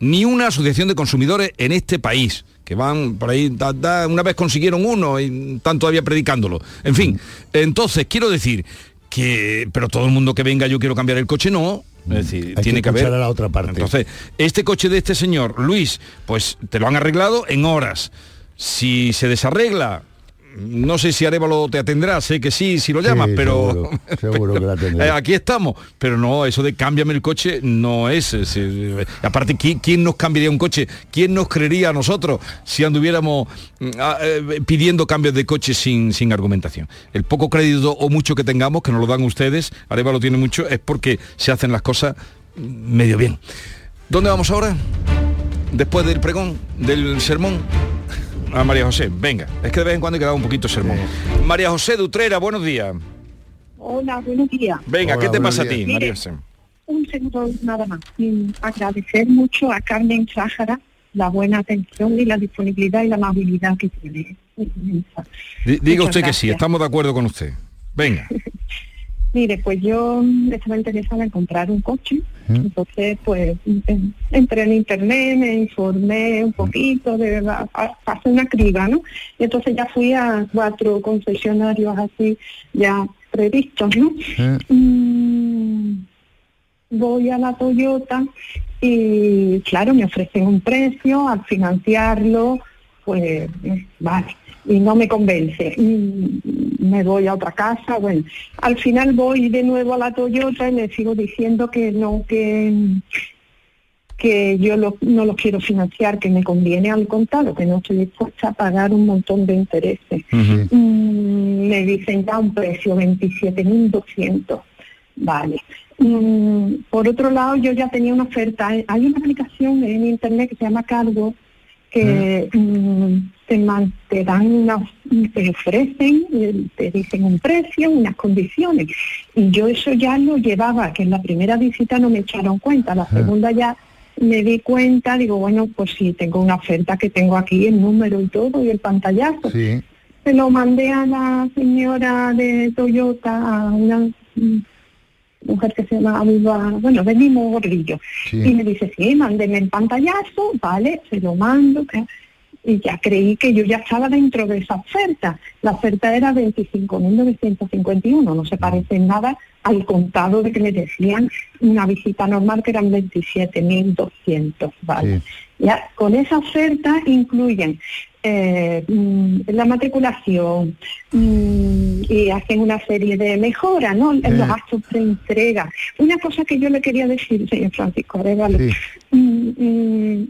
ni una asociación de consumidores en este país, que van por ahí, da- da- una vez consiguieron uno y están todavía predicándolo. En fin, entonces quiero decir que, pero todo el mundo que venga yo quiero cambiar el coche, no. Es decir, Hay tiene que haber... a la otra parte. Entonces, este coche de este señor, Luis, pues te lo han arreglado en horas. Si se desarregla, no sé si Arevalo te atendrá, sé que sí, si lo llamas, Sí, pero... seguro, seguro que la tendré. Eh, aquí estamos, pero no, eso de cámbiame el coche no es. es, eh, aparte, ¿quién, quién nos cambiaría un coche? ¿Quién nos creería a nosotros si anduviéramos mm, ah, eh, pidiendo cambios de coche sin, sin argumentación? El poco crédito o mucho que tengamos, que nos lo dan ustedes, Areva lo tiene mucho, es porque se hacen las cosas mm, medio bien. ¿Dónde vamos ahora? Después del pregón, del sermón. A María José, venga, es que de vez en cuando hay que dar un poquito de sermón. María José Dutrera, buenos días. Hola, buenos días. Venga, ¿qué te pasa a ti, Mire, María José? Un segundo nada más. Mm, Agradecer mucho a Carmen Sájara la buena atención y la disponibilidad y la amabilidad que tiene. Diga Muchas usted que sí, estamos de acuerdo con usted. Venga. Mire, pues yo estaba interesada en comprar un coche, entonces pues en- entré en internet, me informé un poquito, de hacer una criba, ¿no? Y entonces ya fui a cuatro concesionarios así ya previstos, ¿no? Mm, voy a la Toyota y claro, me ofrecen un precio, al financiarlo, pues vale, y no me convence. Mm, Me voy a otra casa, bueno, al final voy de nuevo a la Toyota y le sigo diciendo que no, que que yo lo- no lo quiero financiar, que me conviene al contado, que no estoy dispuesta a pagar un montón de intereses. Mm, me dicen ya un precio 27.200. Vale. Mm, por otro lado, yo ya tenía una oferta. Hay una aplicación en internet que se llama Cargo que mm, te, man- te dan una, te ofrecen, eh, te dicen un precio, unas condiciones. Y yo eso ya lo llevaba, que en la primera visita no me echaron cuenta, la segunda ya me di cuenta, digo, bueno, pues sí, tengo una oferta que tengo aquí, el número y todo, y el pantallazo. Sí. Se lo mandé a la señora de Toyota, a una mm, mujer que se llama bueno, mismo gordillo. Sí. Y me dice, sí, mándeme el pantallazo, vale, se lo mando. que- Y ya creí que yo ya estaba dentro de esa oferta. La oferta era 25.951, no se parece en nada al contado de que me decían una visita normal que eran 27.200, vale. Ya, con esa oferta incluyen eh, mm, la matriculación mm, y hacen una serie de mejoras, ¿no? En los gastos de entrega. Una cosa que yo le quería decir, señor Francisco Arevalo, mm, mm,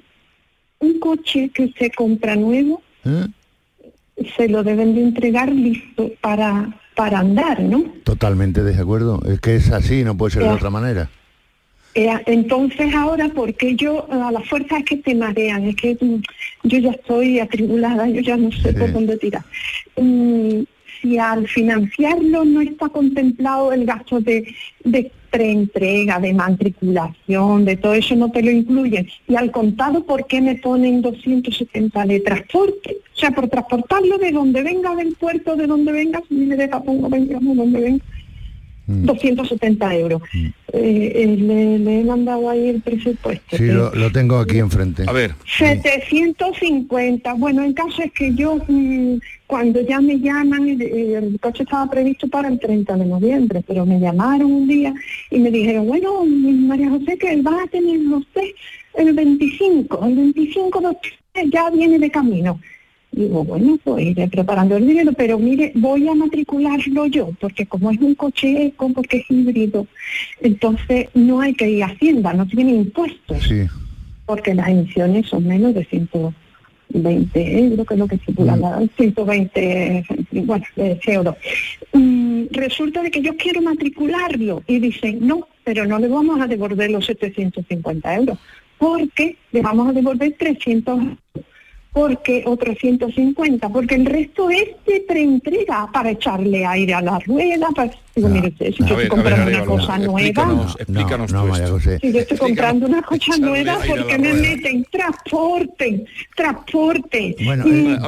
un coche que usted compra nuevo, ¿Eh? se lo deben de entregar listo para, para andar, ¿no? Totalmente de acuerdo. Es que es así, no puede ser de Ya. otra manera. Eh, entonces ahora, porque yo, a la fuerza es que te marean, es que yo ya estoy atribulada, yo ya no sé por dónde tirar. Mm, si al financiarlo no está contemplado el gasto de, de preentrega, de matriculación, de todo eso no te lo incluyen. Y al contado, ¿por qué me ponen 270 de transporte? O sea, por transportarlo de donde venga, del puerto, de donde venga, si me deja, pongo, venga, de donde venga. 270 euros. Eh, eh, le, le he mandado ahí el presupuesto. Sí, lo, lo tengo aquí enfrente. A ver. 750. Bueno, en caso es que yo, mm, cuando ya me llaman, eh, el coche estaba previsto para el 30 de noviembre, pero me llamaron un día y me dijeron, bueno, María José, que va a tener usted el 25, el 25 de octubre ya viene de camino. Digo, bueno, pues iré preparando el dinero, pero mire, voy a matricularlo yo, porque como es un coche eco, porque es híbrido, entonces no hay que ir a Hacienda, no tiene impuestos, Sí. porque las emisiones son menos de 120 euros, que es lo que estipula la 120 bueno, euros. Mm, resulta de que yo quiero matricularlo y dicen, no, pero no le vamos a devolver los 750 euros, porque le vamos a devolver 300 euros porque o 350, porque el resto es de preentrega para echarle aire a la rueda, para... Digo, mire usted, si yo estoy ver, comprando una cosa nueva, explícanos, explícanos No, esto. Si yo estoy comprando una cosa nueva, aire a ¿por la qué me rueda. meten transporte, transporte, Bueno, eh,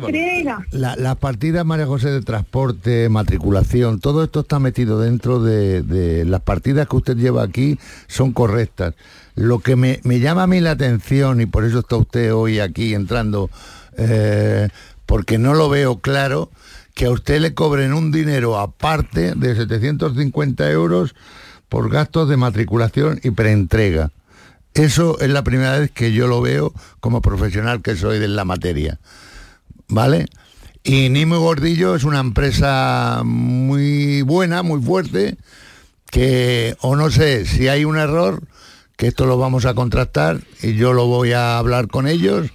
preentrega? La- Las partidas, María José, de transporte, matriculación, todo esto está metido dentro de, de las partidas que usted lleva aquí, son correctas. Lo que me, me llama a mí la atención, y por eso está usted hoy aquí entrando, eh, porque no lo veo claro, que a usted le cobren un dinero aparte de 750 euros por gastos de matriculación y preentrega. Eso es la primera vez que yo lo veo como profesional que soy de la materia. ¿vale? Y Nimo Gordillo es una empresa muy buena, muy fuerte, que, o no sé, si hay un error, que esto lo vamos a contrastar y yo lo voy a hablar con ellos.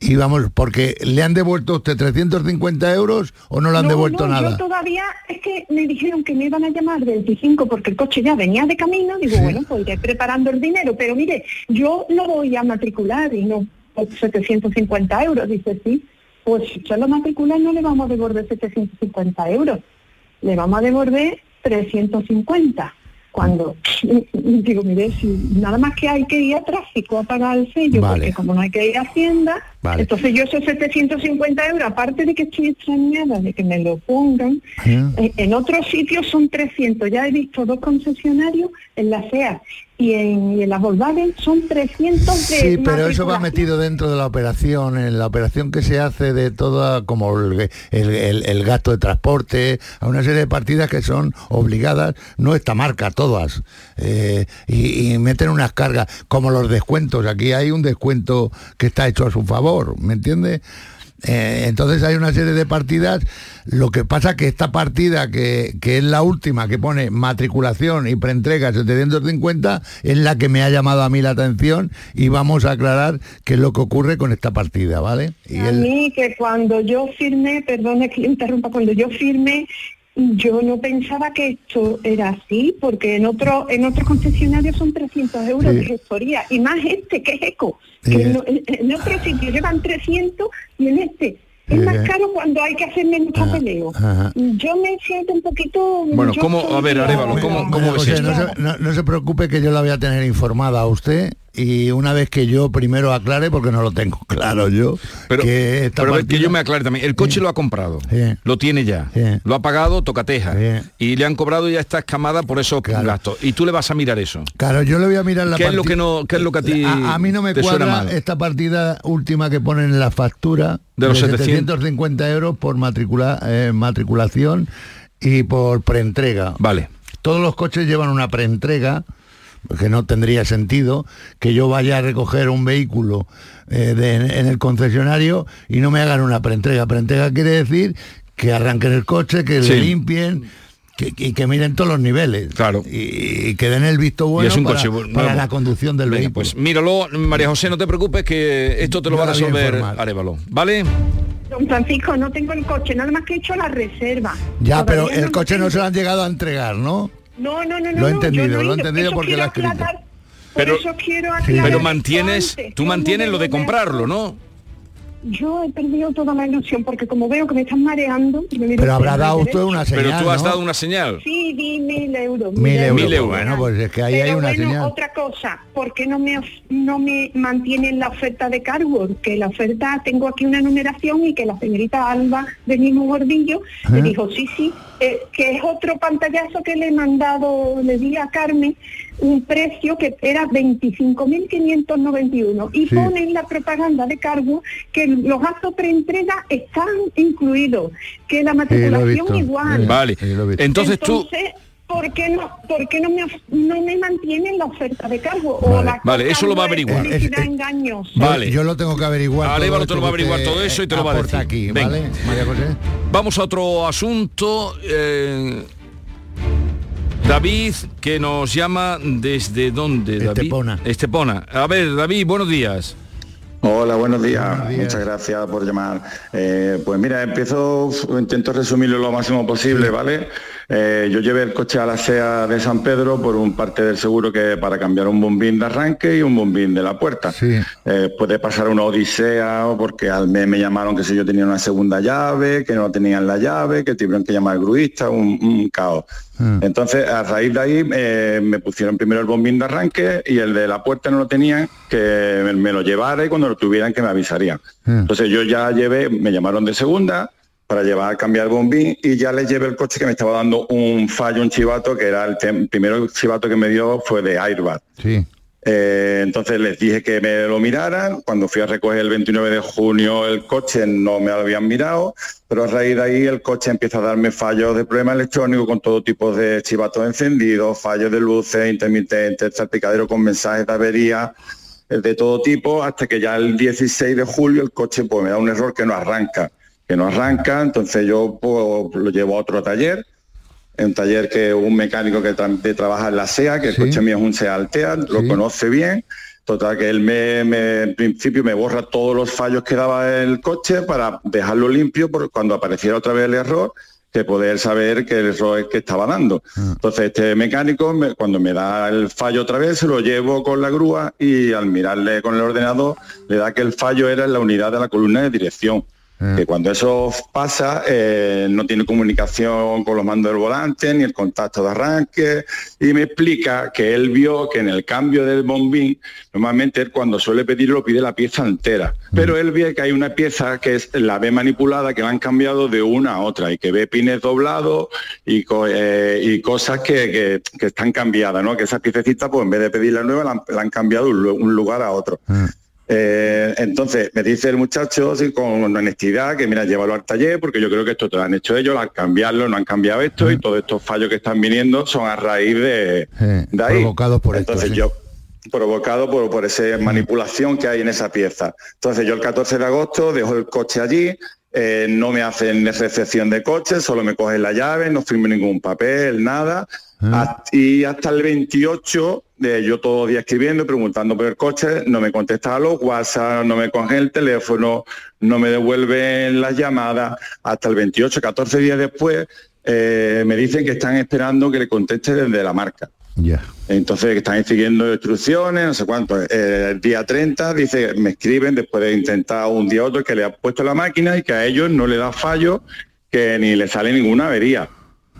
Y vamos, porque le han devuelto a usted 350 euros o no le han No, devuelto no, nada. Yo todavía es que me dijeron que me iban a llamar 25 porque el coche ya venía de camino. Digo, bueno, pues iré preparando el dinero. Pero mire, yo lo voy a matricular y no por 750 euros. Dice, sí, pues si usted lo matricula no le vamos a devolver 750 euros. Le vamos a devolver 350. Cuando digo, mire, si nada más que hay que ir a tráfico a pagar el sello, Vale. porque como no hay que ir a Hacienda, Vale. entonces yo esos 750 euros, aparte de que estoy extrañada de que me lo pongan, eh, en otros sitios son 300. Ya he visto dos concesionarios en la SEA y en, y en la Volkswagen son 300 de Sí, pero eso va metido dentro de la operación, en la operación que se hace de toda, como el, el- el- el gasto de transporte, a una serie de partidas que son obligadas, no esta marca, todas, eh, y, y meten unas cargas, como los descuentos, aquí hay un descuento que está hecho a su favor, ¿me entiende? Eh, entonces hay una serie de partidas, lo que pasa que esta partida, que, que es la última, que pone matriculación y preentrega 750, es la que me ha llamado a mí la atención y vamos a aclarar qué es lo que ocurre con esta partida, ¿vale? Y A el- mí que cuando yo firmé, perdone que interrumpa, cuando yo firmé, yo no pensaba que esto era así, porque en otro en otros concesionarios son 300 euros Sí. de gestoría, y más este que es eco, Sí. que no- en, en otro sitio llevan 300 y en este es más caro cuando hay que hacer menos papeleo. ajá. Yo me siento un poquito... Bueno, ¿cómo- a ver, Arévalo, ¿cómo- cómo ves José, esto? no, se, no- no se preocupe que yo la voy a tener informada a usted y una vez que yo primero aclare, porque no lo tengo claro yo, Pero, que esta pero que yo me aclare también. El coche lo ha comprado, lo tiene ya, lo ha pagado, tocateja, y le han cobrado ya esta escamada por esos gastos. Y tú le vas a mirar eso. Claro, yo le voy a mirar la ¿Qué es lo que no, qué es lo que a ti A, a mí no me cuadra esta partida última que ponen en la factura De los 700. 750 euros por matricula- eh, matriculación y por preentrega. Vale. Todos los coches llevan una preentrega, que no tendría sentido que yo vaya a recoger un vehículo eh, de- en el concesionario y no me hagan una preentrega. Preentrega quiere decir que arranquen el coche, que Sí. le limpien. Que, y que miren todos los niveles Claro. y, y que den el visto bueno y es un para, coche para la conducción del Venga, vehículo. Pues míralo, María José, no te preocupes que esto te lo Yo va a resolver. Arevalo. ¿Vale? Don Francisco, no tengo el coche, nada más que he hecho la reserva. ya, pero el no coche no se lo han llegado a entregar, ¿no? No, no, no, no. Lo he no, entendido, no lo he ido. entendido Eso porque lo ha quiero escrito. aclarar- Pero, eso quiero pero mantienes, antes, tú mantienes no lo de comprarlo, ¿no? Yo he perdido toda la ilusión porque como veo que me están mareando... me Pero habrá dado usted una señal, Pero tú has ¿no? dado una señal. Sí, di mil euros. Mil euros. Mil euros. Bueno, pues es que ahí Pero hay una bueno, señal. otra cosa, ¿por qué no me, no me mantienen la oferta de cargo? Que la oferta, tengo aquí una numeración y que la señorita Alba de mismo gordillo me Ajá. dijo, sí, sí, eh, que es otro pantallazo que le he mandado, le di a Carmen, un precio que era 25.591 y Sí. pone en la propaganda de cargo que los gastos preentrega están incluidos, que la matriculación igual. Vale. sí, visto. Entonces tú... ¿por qué no, por qué no, me, no me mantienen la oferta de cargo? Vale. O la Vale, eso lo va a averiguar. publicidad Es- es- engañosa. Vale. Yo lo tengo que averiguar. Arévalo te lo va a averiguar todo eso y te lo va a decir. aquí, Venga. ¿vale? María José. Vamos a otro asunto. eh, David, que nos llama desde dónde, David? Estepona. Estepona. A ver, David, buenos días. Hola, buenos días. Buenos días. Muchas gracias por llamar. Eh, pues mira, empiezo, intento resumirlo lo máximo posible, ¿vale? Eh, yo llevé el coche a la SEA de San Pedro por un parte del seguro que para cambiar un bombín de arranque y un bombín de la puerta. Sí. Eh, puede pasar una odisea o porque al mes me llamaron que si yo tenía una segunda llave, que no tenían la llave, que tuvieron que llamar al gruista, un, un caos. Mm. Entonces, a raíz de ahí eh, me pusieron primero el bombín de arranque y el de la puerta no lo tenían, que me, me lo llevara y cuando lo tuvieran que me avisarían. Mm. Entonces yo ya llevé, me llamaron de segunda para llevar a cambiar el bombín y ya les llevé el coche que me estaba dando un fallo, un chivato, que era el primero chivato que me dio fue de airbag. Sí. Eh, entonces les dije que me lo miraran. Cuando fui a recoger el 29 de junio el coche no me lo habían mirado, pero a raíz de ahí el coche empieza a darme fallos de problema electrónico con todo tipo de chivatos encendidos, fallos de luces intermitentes, salpicadero con mensajes de avería eh, de todo tipo, hasta que ya el 16 de julio el coche pues me da un error que no arranca, que no arranca, entonces yo pues, lo llevo a otro taller un taller que un mecánico que tra- trabaja en la SEA, que el Sí. coche mío es un SEA Altea, lo conoce bien. Total, que él me, me- en principio me borra todos los fallos que daba el coche para dejarlo limpio por cuando apareciera otra vez el error, que poder saber que el error es que estaba dando. Entonces este mecánico, me- cuando me da el fallo otra vez, se lo llevo con la grúa y al mirarle con el ordenador, le da que el fallo era en la unidad de la columna de dirección que cuando eso pasa eh, no tiene comunicación con los mandos del volante ni el contacto de arranque y me explica que él vio que en el cambio del bombín normalmente él cuando suele pedirlo pide la pieza entera. Pero él ve que hay una pieza que es la B manipulada que la han cambiado de una a otra y que ve pines doblados y, co- eh, y cosas que, que- que están cambiadas ¿no? que esa piececita pues en vez de nueva la han, la han cambiado de un un lugar a otro eh, entonces me dice el muchacho así, con honestidad que mira, llévalo al taller porque yo creo que esto te lo han hecho ellos, al cambiarlo no han cambiado esto y todos estos fallos que están viniendo son a raíz de, Eh, de ahí. provocados por esto, Entonces sí. yo provocado por, por esa manipulación que hay en esa pieza. Entonces yo el 14 de agosto dejo el coche allí, eh, no me hacen recepción de coche, solo me cogen la llave, no firmo ningún papel, nada. Hasta- y hasta el 28, de yo todo el día escribiendo, preguntando por el coche, no me contestaban los WhatsApp, no me cogen el teléfono, no me devuelven las llamadas. Hasta el 28, 14 días después, eh, me dicen que están esperando que le conteste desde la marca. Ya. Entonces están siguiendo instrucciones, no sé cuánto. Eh, el día 30 dice, me escriben después de intentar un día otro que le ha puesto la máquina y que a ellos no le da fallo, que ni le sale ninguna avería.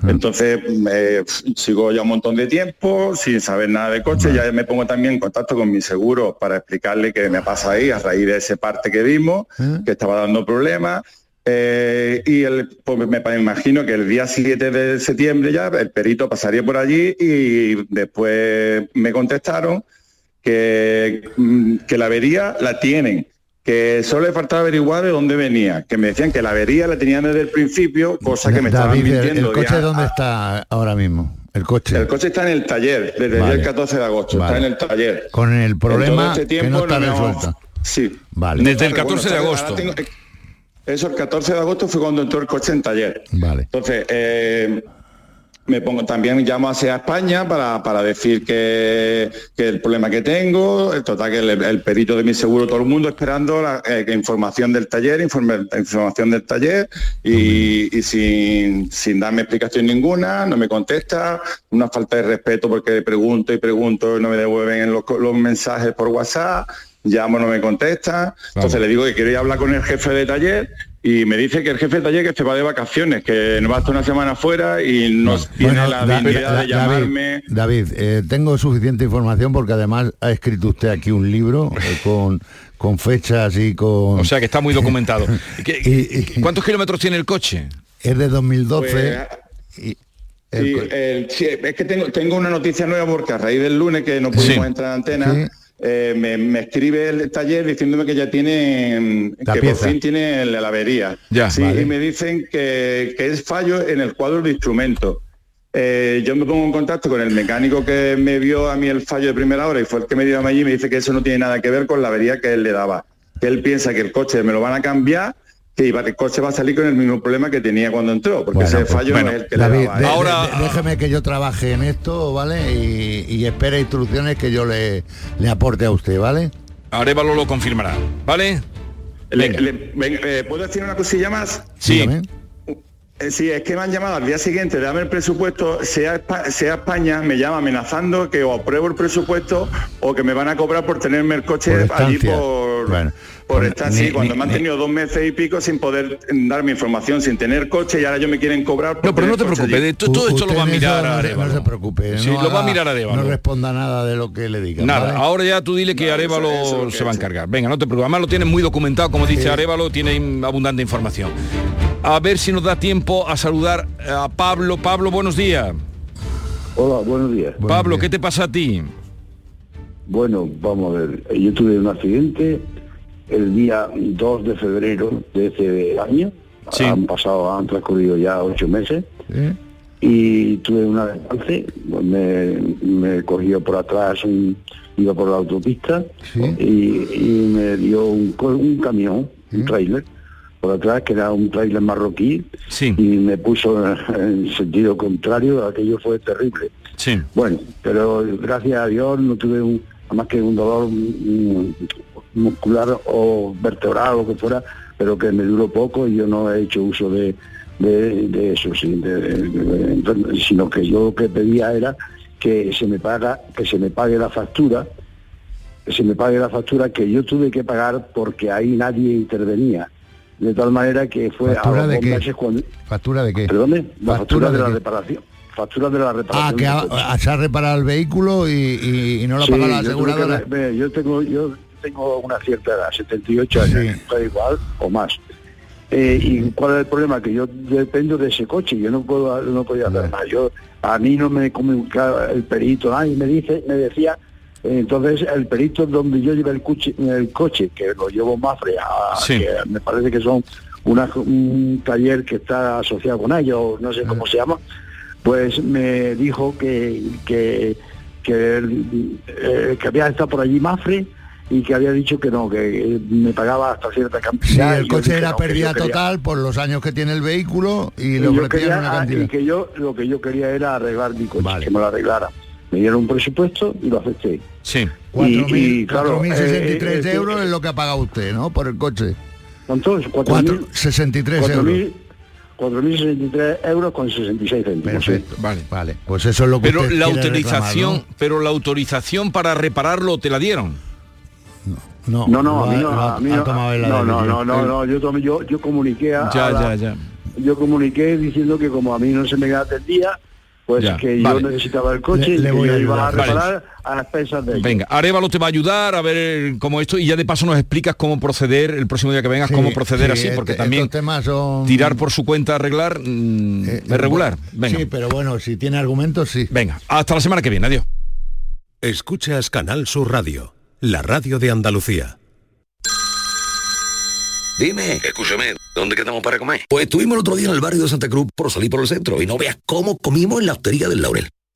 Entonces eh, sigo ya un montón de tiempo sin saber nada de coche, ya me pongo también en contacto con mi seguro para explicarle qué me pasa ahí a raíz de ese parte que vimos, que estaba dando problemas. Eh, y el, pues me, me imagino que el día 7 de septiembre ya el perito pasaría por allí y después me contestaron que, mm, que la avería la tienen, que solo le faltaba averiguar de dónde venía, que me decían que la avería la tenían desde el principio, cosa que me estaban David, el, mintiendo. el coche ya. dónde está ahora mismo? El coche. El coche está en el taller, desde Vale. el 14 de agosto, Vale. está en el taller. Con el En todo problema este que no tiempo está no resuelto. Sí. Vale. Desde el Pero 14 de ahora agosto. Eso, el 14 de agosto fue cuando entró el coche en taller. Vale. Entonces, eh, me pongo también llamo a SEA España para, para decir que, que el problema que tengo, el total que el, el perito de mi seguro, todo el mundo esperando la eh, información del taller, informe- información del taller y, y sin, sin darme explicación ninguna, no me contesta, una falta de respeto porque pregunto y pregunto y no me devuelven los, los mensajes por WhatsApp, llamo, no me contesta, entonces le digo que quiero ir a hablar con el jefe de taller y me dice que el jefe de taller que se va de vacaciones, que no va a estar una semana fuera y no tiene Bueno, la Da- dignidad Da- de llamarme. David, David, eh, tengo suficiente información porque además ha escrito usted aquí un libro eh, con, con fechas y con... O sea que está muy documentado. ¿Qué- ¿Cuántos kilómetros tiene el coche? Es de 2012. Pues, Sí, el- sí, es que tengo, tengo una noticia nueva porque a raíz del lunes que no pudimos Sí. entrar a antena, eh, me, me escribe el taller diciéndome que ya tiene, La que pieza. por fin tiene la avería. Ya, sí, vale. y me dicen que, que es fallo en el cuadro de instrumentos. Eh, yo me pongo en contacto con el mecánico que me vio a mí el fallo de primera hora y fue el que me dio allí y me dice que eso no tiene nada que ver con la avería que él le daba. Que él piensa que el coche me lo van a cambiar que iba- el coche va a salir con el mismo problema que tenía cuando entró, porque Bueno, ese pues, fallo bueno, no es el que David, le daba. de- a él. de- de- déjeme que yo trabaje en esto, ¿vale? Y, y espere instrucciones que yo le, le aporte a usted, ¿vale? Arevalo lo confirmará, ¿vale? Le- le- ven- eh, ¿Puedo decir una cosilla más? Sí. Eh, sí, es que me han llamado al día siguiente, dame el presupuesto, sea, sea España, me llama amenazando que o apruebo el presupuesto o que me van a cobrar por tenerme el coche Por allí por, Bueno, por pues estar así, cuando ni- me han ni- tenido dos meses y pico sin poder darme información, sin tener coche y ahora yo me quieren cobrar por No, pero no te preocupes, de- todo, esto lo va a mirar no Arevalo. No se preocupe. Sí, no lo va a mirar Arevalo. No responda nada de lo que le diga. Nada, ¿vale? ahora ya tú dile que Arevalo se va a encargar. Venga, no te preocupes. Además lo tienes muy documentado, como dice. Arevalo, tiene abundante información. A ver si nos da tiempo a saludar a Pablo. Pablo, buenos días. Hola, buenos días. Pablo, ¿qué te pasa a ti? Bueno, vamos a ver. Yo tuve un accidente el día 2 de febrero de este año. Han pasado, han transcurrido ya ocho meses. Y tuve una descalce, me, me cogió por atrás, un- iba por la autopista y, y me dio un, un camión, un trailer, por atrás, que era un trailer marroquí, y me puso en sentido contrario, aquello fue terrible. Sí. Bueno, pero gracias a Dios no tuve un, más que un dolor muscular o vertebral o lo que fuera, pero que me duró poco y yo no he hecho uso de, de, de eso, sí, de- sino que yo lo que pedía era que se me paga, que se me pague la factura, que se me pague la factura que yo tuve que pagar porque ahí nadie intervenía. De tal manera que fue a ¿Factura los de qué? meses cuando... ¿Factura de qué? Perdone, la factura, de, la qué? reparación. Factura de la reparación. Ah, que del ha- se reparado el vehículo y, y- y no lo ha Sí, pagado la aseguradora. yo tengo yo tengo una cierta edad, 78 años, da igual o más. Eh, y cuál es el problema que yo dependo de ese coche, yo no puedo no podía hacer nada. Yo a mí no me comunicaba el perito, nada, y me dice, me decía eh, entonces el perito donde yo llevé el coche, el coche que lo llevo Mafre, a, Sí. que me parece que son una- un taller que está asociado con ellos, no sé cómo se llama, pues me dijo que que, que, él, eh, que había estado por allí Mafre y que había dicho que no, que eh, me pagaba hasta cierta Sí, cantidad. y el coche era no, pérdida total por los años que tiene el vehículo y y le ofrecían una ah, cantidad. y que yo lo que yo quería era arreglar mi coche, que me lo arreglara. Me dieron un presupuesto y lo acepté. Sí. 4.000 y, claro, 4.063 eh, eh, euros es lo que ha pagado usted, ¿no? Por el coche. ¿Cuántos? 4.063 63 euros. 4.000 4.063 euros con 66 céntimos. Perfecto. Vale. Vale, pues eso es lo que Pero usted la autorización, reclamar, pero la autorización para repararlo te la dieron. ¿No? No, no, a mí no, a mí no, no, no, no, no, no, yo, tomé- yo, yo comuniqué a, Ya, a la- ya, ya. yo comuniqué diciendo que como a mí no se me atendía, pues Ya, que vale. yo necesitaba el coche Le- y le que voy yo a iba a reparar a las expensas de ellos. Venga, Arevalo te va a ayudar a ver cómo esto y ya de paso nos explicas cómo proceder el próximo día que vengas, Sí, cómo proceder sí, así, porque este- también temas son- tirar por su cuenta arreglar mm, es regular. Venga. Sí, pero bueno, si tiene argumentos, sí. Venga, hasta la semana que viene, adiós. Escuchas Canal Sur Radio, la radio de Andalucía. Dime, escúchame, ¿dónde quedamos para comer? Pues estuvimos el otro día en el barrio de Santa Cruz por salir por el centro y no veas cómo comimos en la hostería del Laurel.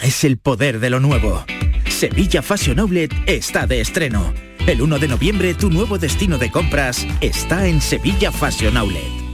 Es el poder de lo nuevo. Sevilla Fashion Outlet está de estreno. El 1 de noviembre tu nuevo destino de compras está en Sevilla Fashion Outlet.